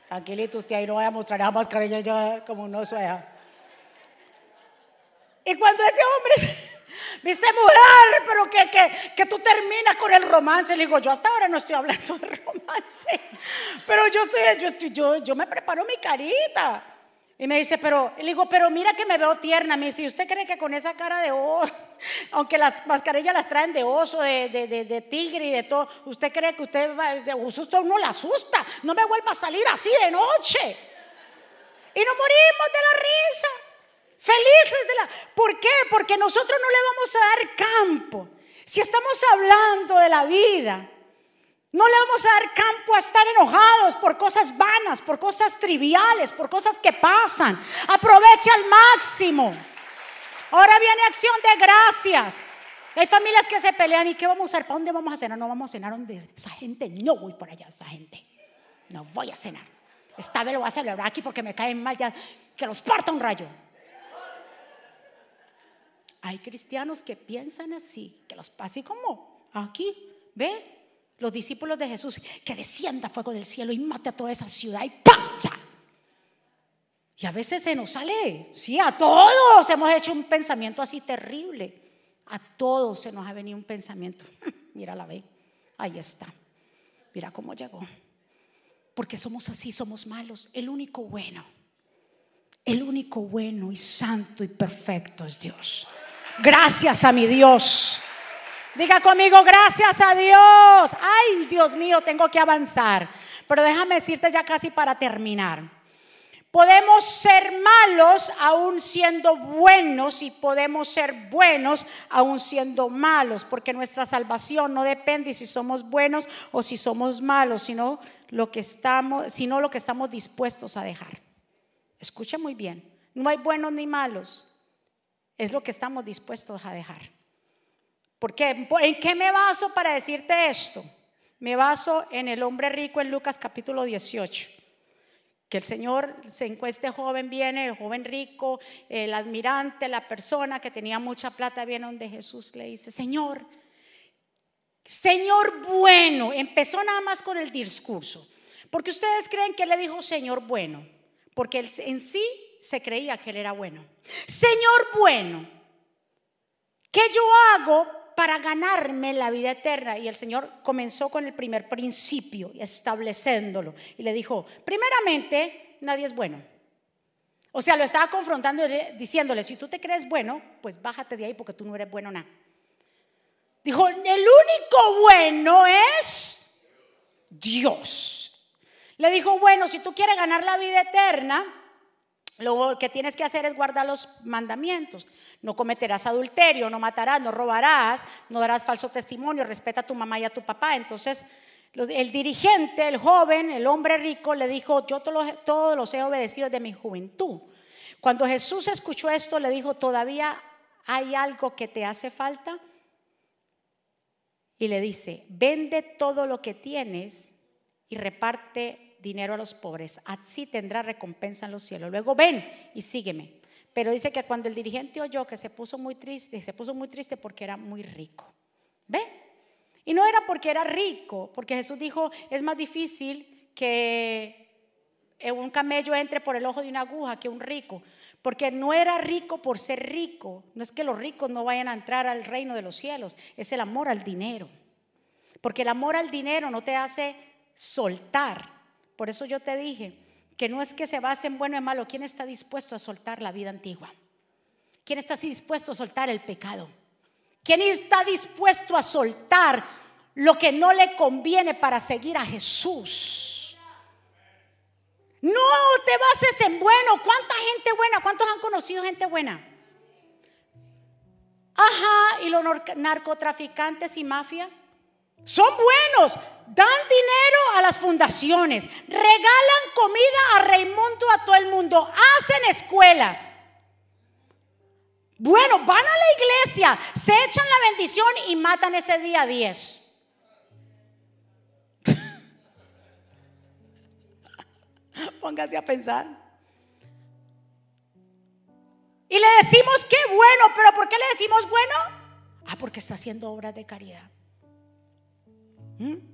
Tranquilito usted ahí, no voy a mostrar esa mascarilla ya como no sueja. Y cuando ese hombre me dice, mujer, pero que, que, que, tú terminas con el romance. Le digo, yo hasta ahora no estoy hablando de romance. Pero yo, estoy, yo, yo, yo me preparo mi carita. Y me dice, pero, le digo, pero mira que me veo tierna. Me dice, ¿usted cree que con esa cara de oso, aunque las mascarillas las traen de oso, de, de, de, tigre y de todo, ¿usted cree que usted, de susto uno la asusta? No me vuelva a salir así de noche. Y nos morimos de la risa. Felices de la... ¿Por qué? Porque nosotros no le vamos a dar campo. Si estamos hablando de la vida, no le vamos a dar campo a estar enojados por cosas vanas, por cosas triviales, por cosas que pasan. Aprovecha al máximo. Ahora viene acción de gracias. Hay familias que se pelean y ¿qué vamos a hacer? ¿Para dónde vamos a cenar? No vamos a cenar donde esa gente. No voy por allá, esa gente. No voy a cenar. Esta vez lo voy a celebrar aquí porque me caen mal ya. Que los parta un rayo. Hay cristianos que piensan así, que los así como aquí, ¿ve? Los discípulos de Jesús, que descienda fuego del cielo y mate a toda esa ciudad y ¡pancha! Y a veces se nos sale, sí, a todos hemos hecho un pensamiento así terrible. A todos se nos ha venido un pensamiento. Mira la ve, ahí está. Mira cómo llegó. Porque somos así, somos malos. El único bueno, el único bueno y santo y perfecto es Dios. Gracias a mi Dios. Diga conmigo, gracias a Dios. Ay, Dios mío, tengo que avanzar. Pero déjame decirte ya casi para terminar. Podemos ser malos aún siendo buenos y podemos ser buenos aún siendo malos, porque nuestra salvación no depende si somos buenos o si somos malos, sino lo que estamos, sino lo que estamos dispuestos a dejar. Escucha muy bien, no hay buenos ni malos, es lo que estamos dispuestos a dejar. ¿Por qué? ¿En qué me baso para decirte esto? Me baso en el hombre rico en Lucas capítulo 18. Que el Señor se encueste joven, viene, el joven rico, el admirante, la persona que tenía mucha plata, viene donde Jesús le dice, Señor, Señor bueno, empezó nada más con el discurso. Porque ustedes creen que le dijo Señor bueno, porque él en sí se creía que él era bueno. Señor bueno, ¿qué yo hago para ganarme la vida eterna. Y el Señor comenzó con el primer principio, estableciéndolo. Y le dijo, primeramente, nadie es bueno. O sea, lo estaba confrontando diciéndole, si tú te crees bueno, pues bájate de ahí porque tú no eres bueno nada. Dijo, el único bueno es Dios. Le dijo, bueno, si tú quieres ganar la vida eterna, lo que tienes que hacer es guardar los mandamientos. No cometerás adulterio, no matarás, no robarás, no darás falso testimonio, respeta a tu mamá y a tu papá. Entonces, el dirigente, el joven, el hombre rico, le dijo, yo todos los he obedecido desde mi juventud. Cuando Jesús escuchó esto, le dijo, ¿todavía hay algo que te hace falta? Y le dice, vende todo lo que tienes y reparte dinero a los pobres, así tendrá recompensa en los cielos. Luego ven y sígueme. Pero dice que cuando el dirigente oyó que se puso muy triste, se puso muy triste porque era muy rico. ¿Ve? Y no era porque era rico, porque Jesús dijo, es más difícil que un camello entre por el ojo de una aguja que un rico, porque no era rico por ser rico, no es que los ricos no vayan a entrar al reino de los cielos, es el amor al dinero, porque el amor al dinero no te hace soltar, por eso yo te dije que no es que se base en bueno y malo. ¿Quién está dispuesto a soltar la vida antigua? ¿Quién está dispuesto a soltar el pecado? ¿Quién está dispuesto a soltar lo que no le conviene para seguir a Jesús? No te bases en bueno. ¿Cuánta gente buena? ¿Cuántos han conocido gente buena? Ajá, y los narcotraficantes y mafia son buenos, dan dinero las fundaciones, regalan comida a Raimundo, a todo el mundo, hacen escuelas. Bueno, van a la iglesia, se echan la bendición y matan ese día 10. Póngase a pensar. Y le decimos que bueno, pero ¿por qué le decimos bueno? Ah, porque está haciendo obras de caridad. ¿Mm?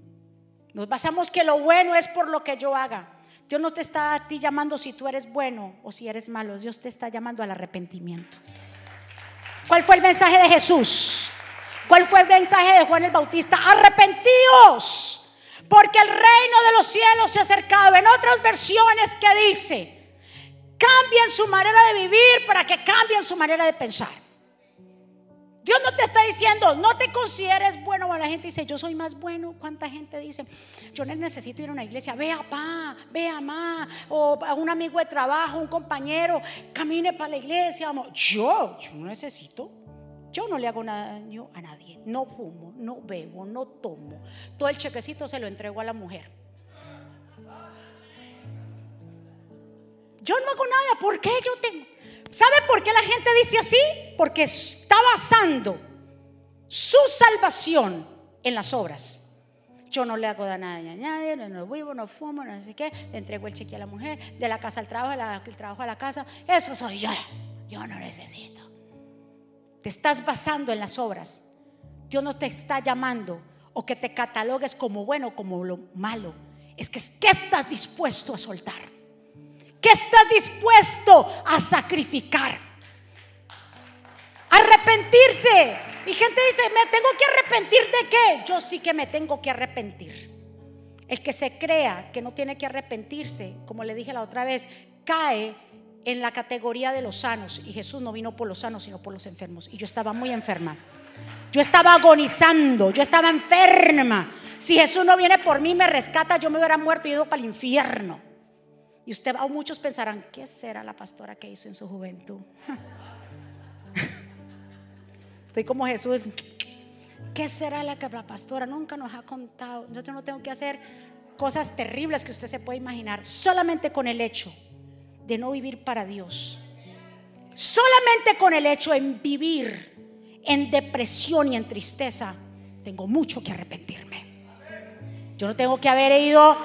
Nos basamos que lo bueno es por lo que yo haga. Dios no te está a ti llamando si tú eres bueno o si eres malo. Dios te está llamando al arrepentimiento. ¿Cuál fue el mensaje de Jesús? ¿Cuál fue el mensaje de Juan el Bautista? Arrepentíos, porque el reino de los cielos se ha acercado. En otras versiones que dice, cambien su manera de vivir para que cambien su manera de pensar. Dios no te está diciendo, no te consideres bueno. la gente dice, yo soy más bueno. ¿Cuánta gente dice, yo necesito ir a una iglesia? Ve a pa, ve a ma. O a un amigo de trabajo, un compañero, camine para la iglesia. Yo, yo no necesito. Yo no le hago daño a nadie. No fumo, no bebo, no tomo. Todo el chequecito se lo entrego a la mujer. Yo no hago nada. ¿Por qué yo tengo? ¿Sabe por qué la gente dice así? Porque está basando su salvación en las obras. Yo no le hago nada a nadie, no, vivo, no fumo, no sé qué, le entrego el cheque a la mujer, de la casa al trabajo, del trabajo a la casa. Eso soy yo. Yo no necesito. Te estás basando en las obras. Dios no te está llamando o que te catalogues como bueno o como lo malo. Es que ¿qué estás dispuesto a soltar? ¿Qué estás dispuesto a sacrificar? Arrepentirse. Y gente dice, ¿me tengo que arrepentir de qué? Yo sí que me tengo que arrepentir. El que se crea que no tiene que arrepentirse, como le dije la otra vez, cae en la categoría de los sanos. Y Jesús no vino por los sanos, sino por los enfermos. Y yo estaba muy enferma. Yo estaba agonizando, yo estaba enferma. Si Jesús no viene por mí, me rescata, yo me hubiera muerto y ido para el infierno. Y usted, o muchos pensarán, ¿qué será la pastora que hizo en su juventud? Estoy como Jesús. ¿Qué será la que la pastora nunca nos ha contado? Yo no tengo que hacer cosas terribles que usted se puede imaginar, solamente con el hecho de no vivir para Dios. Solamente con el hecho de vivir en depresión y en tristeza, tengo mucho que arrepentirme. Yo no tengo que haber ido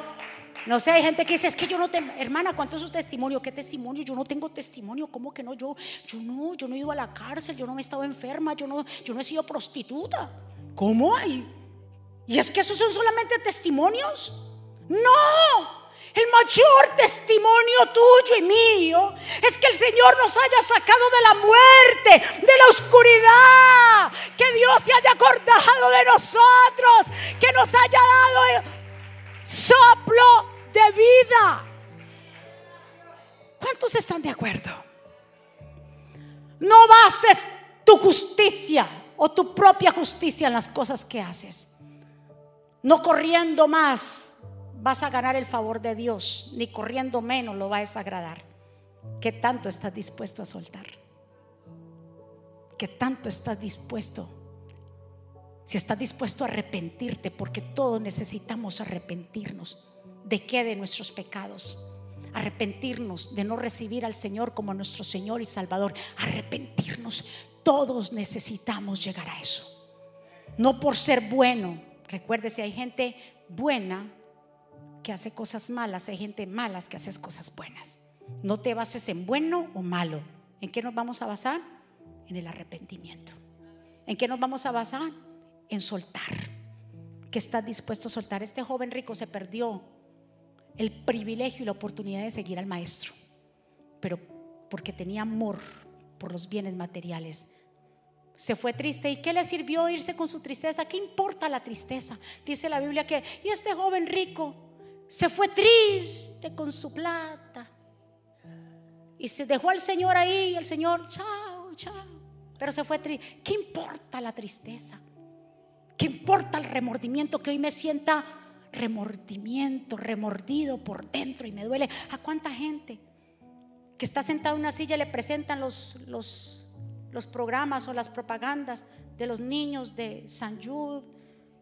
no sé, hay gente que dice, es que yo no tengo, hermana, ¿cuánto es su testimonio? ¿Qué testimonio? Yo no tengo testimonio, ¿cómo que no? Yo, yo no, yo no he ido a la cárcel, yo no he estado enferma, yo no, yo no he sido prostituta. ¿Cómo hay? ¿Y es que esos son solamente testimonios? No, el mayor testimonio tuyo y mío es que el Señor nos haya sacado de la muerte, de la oscuridad, que Dios se haya acordado de nosotros, que nos haya dado soplo de vida. ¿Cuántos están de acuerdo? No bases tu justicia o tu propia justicia en las cosas que haces. No corriendo más vas a ganar el favor de Dios, ni corriendo menos lo vas a desagradar. ¿Qué tanto estás dispuesto a soltar? ¿Qué tanto estás dispuesto si estás dispuesto a arrepentirte, porque todos necesitamos arrepentirnos. ¿De qué? De nuestros pecados. Arrepentirnos de no recibir al Señor como nuestro Señor y Salvador. Arrepentirnos. Todos necesitamos llegar a eso. No por ser bueno. Recuerde, si hay gente buena que hace cosas malas, hay gente malas que hace cosas buenas. No te bases en bueno o malo. ¿En qué nos vamos a basar? En el arrepentimiento. ¿En qué nos vamos a basar? En soltar. Que estás dispuesto a soltar. Este joven rico se perdió el privilegio y la oportunidad de seguir al maestro, pero porque tenía amor por los bienes materiales. Se fue triste. ¿Y qué le sirvió irse con su tristeza? ¿Qué importa la tristeza? Dice la Biblia que, y este joven rico se fue triste con su plata. Y se dejó al Señor ahí, el Señor, chao, chao. Pero se fue triste. ¿Qué importa la tristeza? ¿Qué importa el remordimiento que hoy me sienta remordimiento, remordido por dentro y me duele? ¿A cuánta gente que está sentada en una silla le presentan los, los, los programas o las propagandas de los niños de San Jude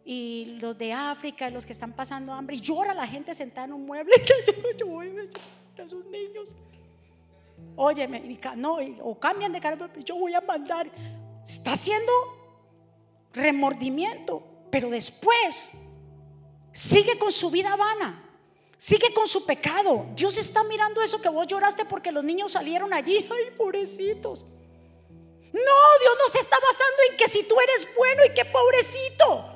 y los de África, los que están pasando hambre, y llora la gente sentada en un mueble? yo, voy a esos niños. Óyeme, no, o cambian de cara, yo voy a mandar. Está haciendo remordimiento, pero después sigue con su vida vana, Sigue con su pecado. Dios está mirando eso que vos lloraste porque los niños salieron allí. Ay, pobrecitos. No, Dios no se está basando en que si tú eres bueno y que pobrecito.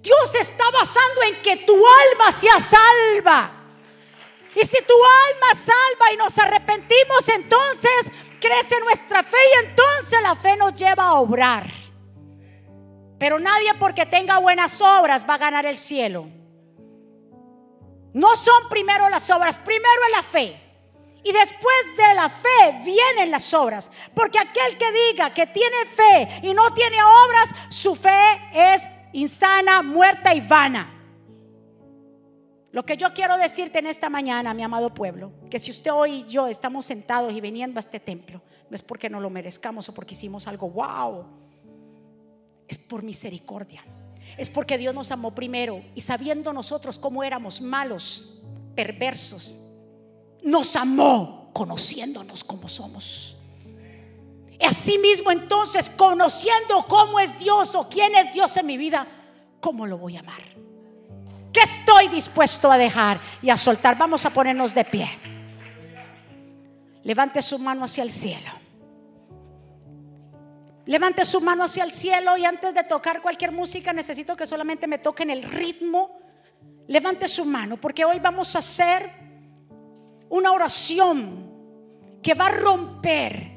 Dios está basando en que tu alma sea salva. Y si tu alma salva y nos arrepentimos, entonces crece nuestra fe y entonces la fe nos lleva a obrar. Pero nadie porque tenga buenas obras va a ganar el cielo. No son primero las obras, primero es la fe. Y después de la fe vienen las obras. Porque aquel que diga que tiene fe y no tiene obras, su fe es insana, muerta y vana. Lo que yo quiero decirte en esta mañana, mi amado pueblo, que si usted hoy y yo estamos sentados y viniendo a este templo, no es porque no lo merezcamos o porque hicimos algo wow, es por misericordia. Es porque Dios nos amó primero y sabiendo nosotros cómo éramos malos, perversos, nos amó conociéndonos como somos. Asimismo entonces, conociendo cómo es Dios o quién es Dios en mi vida, ¿cómo lo voy a amar? ¿Qué estoy dispuesto a dejar y a soltar? Vamos a ponernos de pie. Levante su mano hacia el cielo. Levante su mano hacia el cielo y antes de tocar cualquier música necesito que solamente me toquen el ritmo. Levante su mano porque hoy vamos a hacer una oración que va a romper,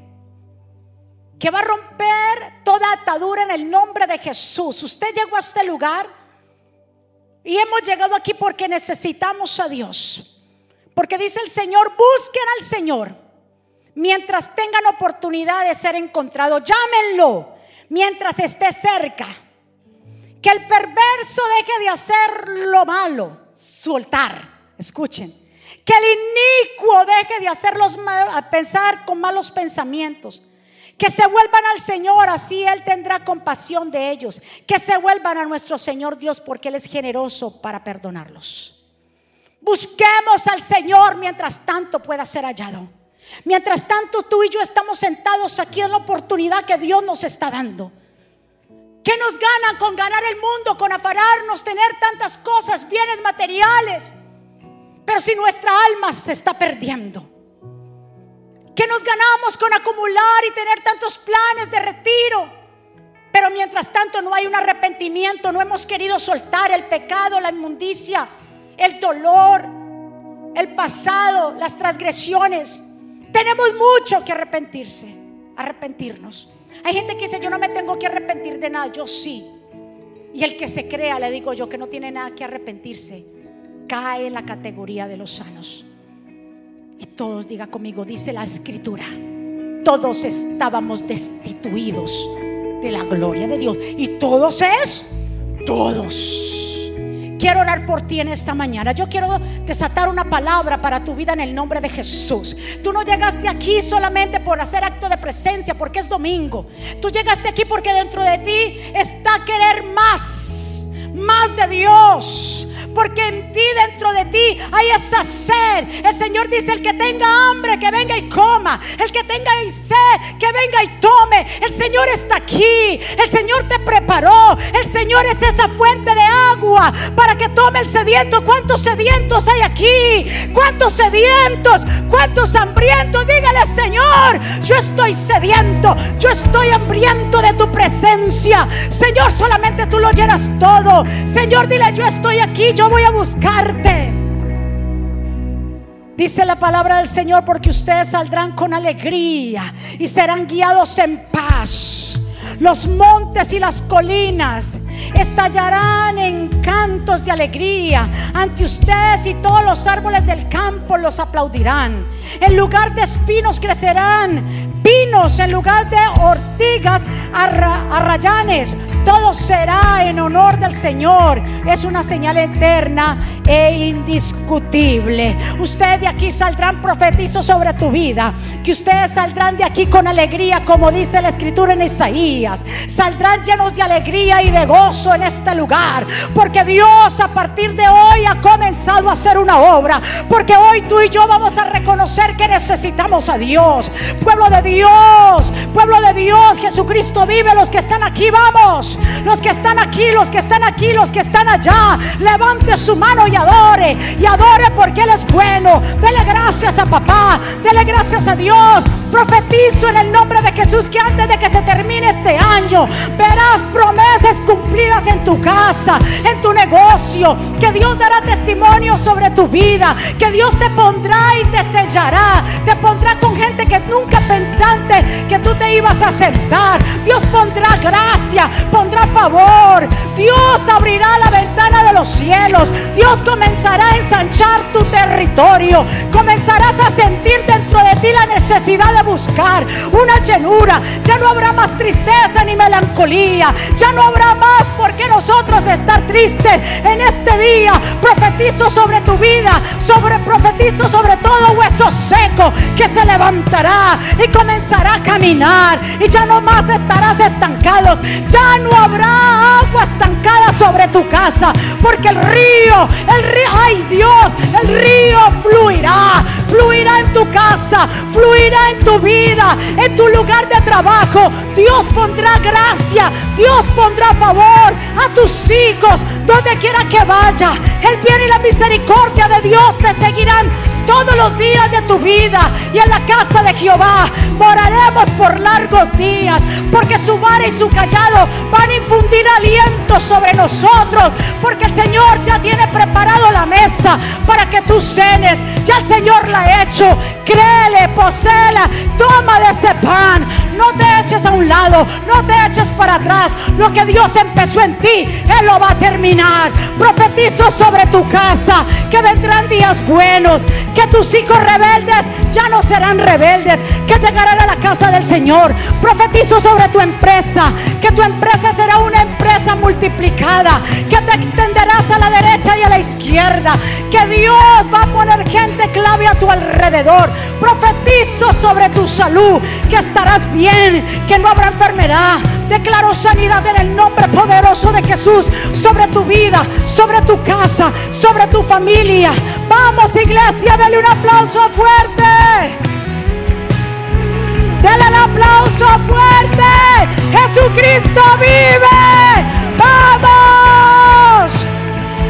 que va a romper toda atadura en el nombre de Jesús. Usted llegó a este lugar y hemos llegado aquí porque necesitamos a Dios. Porque dice el Señor, busquen al Señor mientras tengan oportunidad de ser encontrados. Llámenlo mientras esté cerca. Que el perverso deje de hacer lo malo, soltar. Escuchen. Que el inicuo deje de hacerlos mal, pensar con malos pensamientos que se vuelvan al Señor, así Él tendrá compasión de ellos. Que se vuelvan a nuestro Señor Dios, porque Él es generoso para perdonarlos. Busquemos al Señor mientras tanto pueda ser hallado. Mientras tanto tú y yo estamos sentados aquí en la oportunidad que Dios nos está dando. ¿Qué nos gana con ganar el mundo, con afararnos, tener tantas cosas, bienes materiales? Pero si nuestra alma se está perdiendo. ¿Qué nos ganamos con acumular y tener tantos planes de retiro? Pero mientras tanto no hay un arrepentimiento, no hemos querido soltar el pecado, la inmundicia, el dolor, el pasado, las transgresiones. Tenemos mucho que arrepentirse, arrepentirnos. Hay gente que dice, yo no me tengo que arrepentir de nada, yo sí. Y el que se crea, le digo yo, que no tiene nada que arrepentirse, cae en la categoría de los sanos. Y todos diga conmigo, dice la escritura, todos estábamos destituidos de la gloria de Dios. Y todos es, todos. Quiero orar por ti en esta mañana. Yo quiero desatar una palabra para tu vida en el nombre de Jesús. Tú no llegaste aquí solamente por hacer acto de presencia, porque es domingo. Tú llegaste aquí porque dentro de ti está querer más, más de Dios porque en ti, dentro de ti, hay esa sed. El Señor dice, el que tenga hambre, que venga y coma. El que tenga sed, que venga y tome. El Señor está aquí. El Señor te preparó. El Señor es esa fuente de agua para que tome el sediento. ¿Cuántos sedientos hay aquí? ¿Cuántos sedientos? ¿Cuántos hambrientos? Dígale, Señor, yo estoy sediento. Yo estoy hambriento de tu presencia. Señor, solamente tú lo llenas todo. Señor, dile, yo estoy aquí yo voy a buscarte. Dice la palabra del Señor, porque ustedes saldrán con alegría y serán guiados en paz. Los montes y las colinas estallarán en cantos de alegría. Ante ustedes y todos los árboles del campo los aplaudirán. En lugar de espinos crecerán pinos, en lugar de ortigas arrayanes. Todo será en honor del Señor. Es una señal eterna e indiscutible. Ustedes de aquí saldrán profetizos sobre tu vida. Que ustedes saldrán de aquí con alegría, como dice la escritura en Isaías. Saldrán llenos de alegría y de gozo en este lugar. Porque Dios a partir de hoy ha comenzado a hacer una obra. Porque hoy tú y yo vamos a reconocer que necesitamos a Dios. Pueblo de Dios, pueblo de Dios, Jesucristo vive. Los que están aquí, vamos. Dios. Los que están aquí, los que están aquí, los que están allá, levante su mano y adore. Y adore porque Él es bueno. Dele gracias a papá, dele gracias a Dios. Profetizo en el nombre de Jesús que antes de que se termine este año, verás promesas cumplidas en tu casa, en tu negocio, que Dios dará testimonio sobre tu vida, que Dios te pondrá y te sellará, te pondrá con gente que nunca que tú te ibas a sentar. Dios pondrá gracia, pondrá favor. Dios abrirá la ventana de los cielos. Dios comenzará a ensanchar tu territorio. Comenzarás a sentir dentro de ti la necesidad de buscar una llenura. Ya no habrá más tristeza ni melancolía. Ya no habrá más por qué nosotros estar tristes en este día. Profetizo sobre tu vida, sobre profetizo sobre todo hueso seco que se levantará y comenzará a caminar y ya no más estarás estancados. Ya no habrá agua estancada sobre tu casa, porque el río, el río, ay Dios, el río fluirá, fluirá en tu casa, fluirá en tu vida, en tu lugar de trabajo. Dios pondrá gracia, Dios pondrá favor a tus hijos, donde quiera que vaya. El bien y la misericordia de Dios te seguirán todos los días de tu vida y en la casa de Jehová. Moraremos por largos días, porque su vara y su callado van a infundir aliento sobre nosotros, porque el Señor ya tiene preparado la mesa para que tú cenes, ya el Señor la ha hecho, créele, posela, toma de ese pan, no te eches a un lado, no te eches para atrás, lo que Dios empezó en ti, Él lo va a terminar, profetizo sobre tu casa, que vendrán días buenos, que tus hijos rebeldes ya no serán rebeldes, que llegarán a la casa del Señor. Profetizo sobre tu empresa, que tu empresa será una empresa multiplicada, que te extenderás a la derecha y a la izquierda, que Dios va a poner gente clave a tu alrededor. Profetizo sobre tu salud, que estarás bien, que no habrá enfermedad. Declaro sanidad en el nombre poderoso de Jesús sobre tu vida, sobre tu casa, sobre tu familia. Vamos iglesia, dale un aplauso fuerte. Dale el aplauso fuerte. Jesucristo vive. Vamos.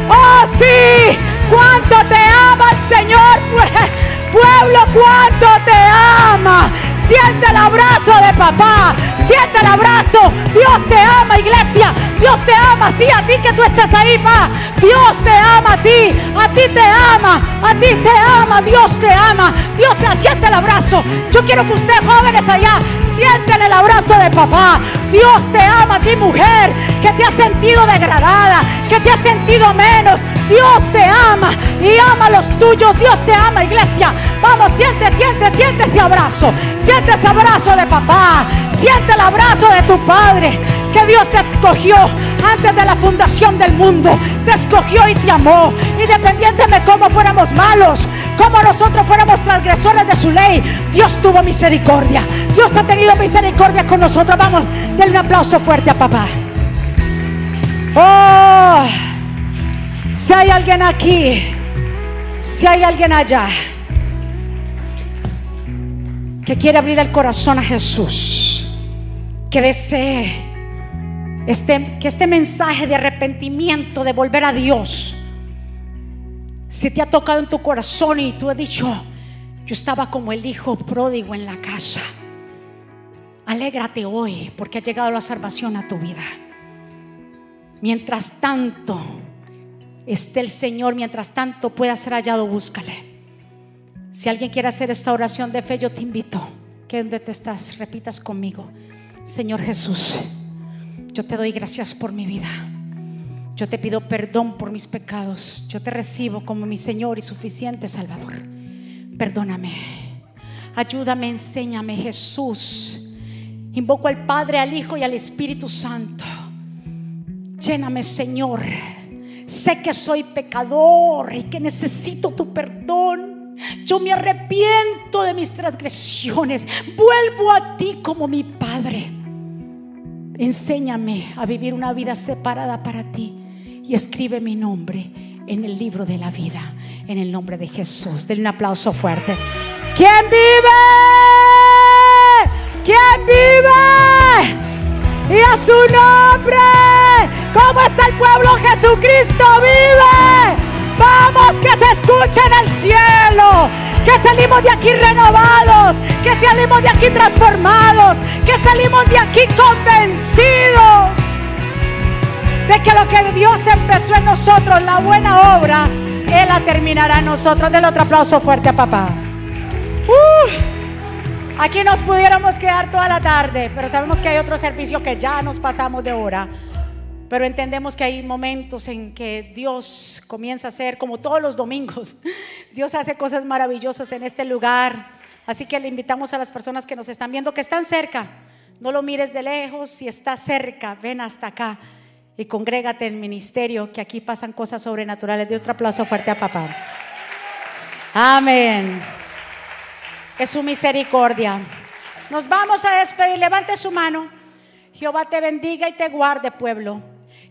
Oh sí. Cuánto te ama el Señor. Pueblo, cuánto te ama. Siente el abrazo de papá. Siente el abrazo. Dios te ama, iglesia. Dios te ama. Sí, a ti que tú estás ahí, pa. Dios te ama a ti. A ti te ama. A ti te ama. Dios te ama. Dios te siente el abrazo. Yo quiero que ustedes jóvenes allá sienten el abrazo de papá. Dios te ama a ti, mujer, que te has sentido degradada, que te has sentido menos. Dios te ama y ama a los tuyos. Dios te ama, iglesia. Vamos, siente, siente, siente ese abrazo. Siente ese abrazo de papá. Siente el abrazo de tu padre. Que Dios te escogió antes de la fundación del mundo. Te escogió y te amó. Independientemente de cómo fuéramos malos, como nosotros fuéramos transgresores de su ley, Dios tuvo misericordia. Dios ha tenido misericordia con nosotros. Vamos, denle un aplauso fuerte a papá. Oh, si hay alguien aquí, si hay alguien allá que quiere abrir el corazón a Jesús, que desee este, que este mensaje de arrepentimiento, de volver a Dios, si te ha tocado en tu corazón y tú has dicho, yo estaba como el hijo pródigo en la casa, alégrate hoy porque ha llegado la salvación a tu vida. Mientras tanto esté el Señor, mientras tanto pueda ser hallado, búscale. Si alguien quiere hacer esta oración de fe, yo te invito que donde te estás, repitas conmigo, Señor Jesús, yo te doy gracias por mi vida. Yo te pido perdón por mis pecados. Yo te recibo como mi Señor y suficiente Salvador. Perdóname. Ayúdame, enséñame, Jesús. Invoco al Padre, al Hijo y al Espíritu Santo. Lléname, Señor. Sé que soy pecador y que necesito tu perdón. Yo me arrepiento de mis transgresiones. Vuelvo a ti como mi Padre. Enséñame a vivir una vida separada para ti y escribe mi nombre en el libro de la vida, en el nombre de Jesús. Denle un aplauso fuerte. ¿Quién vive? ¿Quién vive? y a su nombre. ¿Cómo está el pueblo? Jesucristo vive. Vamos, que se escuche en el cielo. Que salimos de aquí renovados. Que salimos de aquí transformados. Que salimos de aquí convencidos de que lo que Dios empezó en nosotros, la buena obra, Él la terminará en nosotros. Del otro aplauso fuerte a papá. Uh, aquí nos pudiéramos quedar toda la tarde, pero sabemos que hay otro servicio que ya nos pasamos de hora. Pero entendemos que hay momentos en que Dios comienza a hacer, como todos los domingos, Dios hace cosas maravillosas en este lugar. Así que le invitamos a las personas que nos están viendo, que están cerca. No lo mires de lejos, si está cerca, ven hasta acá y congrégate en ministerio, que aquí pasan cosas sobrenaturales. De otro aplauso fuerte a papá. Amén. Es su misericordia. Nos vamos a despedir. Levante su mano. Jehová te bendiga y te guarde, pueblo.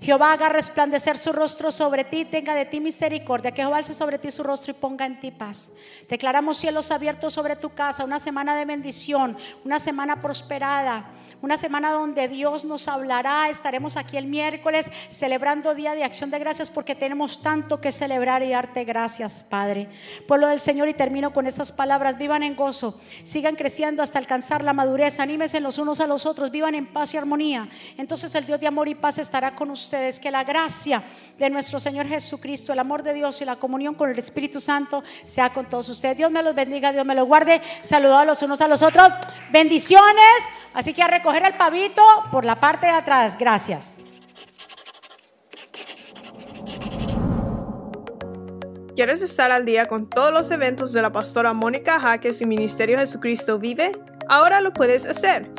Jehová haga resplandecer su rostro sobre ti, tenga de ti misericordia, que Jehová alce sobre ti su rostro y ponga en ti paz. Declaramos cielos abiertos sobre tu casa, una semana de bendición, una semana prosperada, una semana donde Dios nos hablará. Estaremos aquí el miércoles celebrando Día de Acción de Gracias porque tenemos tanto que celebrar y darte gracias, Padre. Pueblo del Señor, y termino con estas palabras, vivan en gozo, sigan creciendo hasta alcanzar la madurez, anímense los unos a los otros, vivan en paz y armonía. Entonces el Dios de amor y paz estará con ustedes ustedes que la gracia de nuestro Señor Jesucristo, el amor de Dios y la comunión con el Espíritu Santo sea con todos ustedes. Dios me los bendiga, Dios me los guarde. Saludos a los unos a los otros. Bendiciones. Así que a recoger el pavito por la parte de atrás. Gracias. ¿Quieres estar al día con todos los eventos de la pastora Mónica Jaques y Ministerio Jesucristo Vive? Ahora lo puedes hacer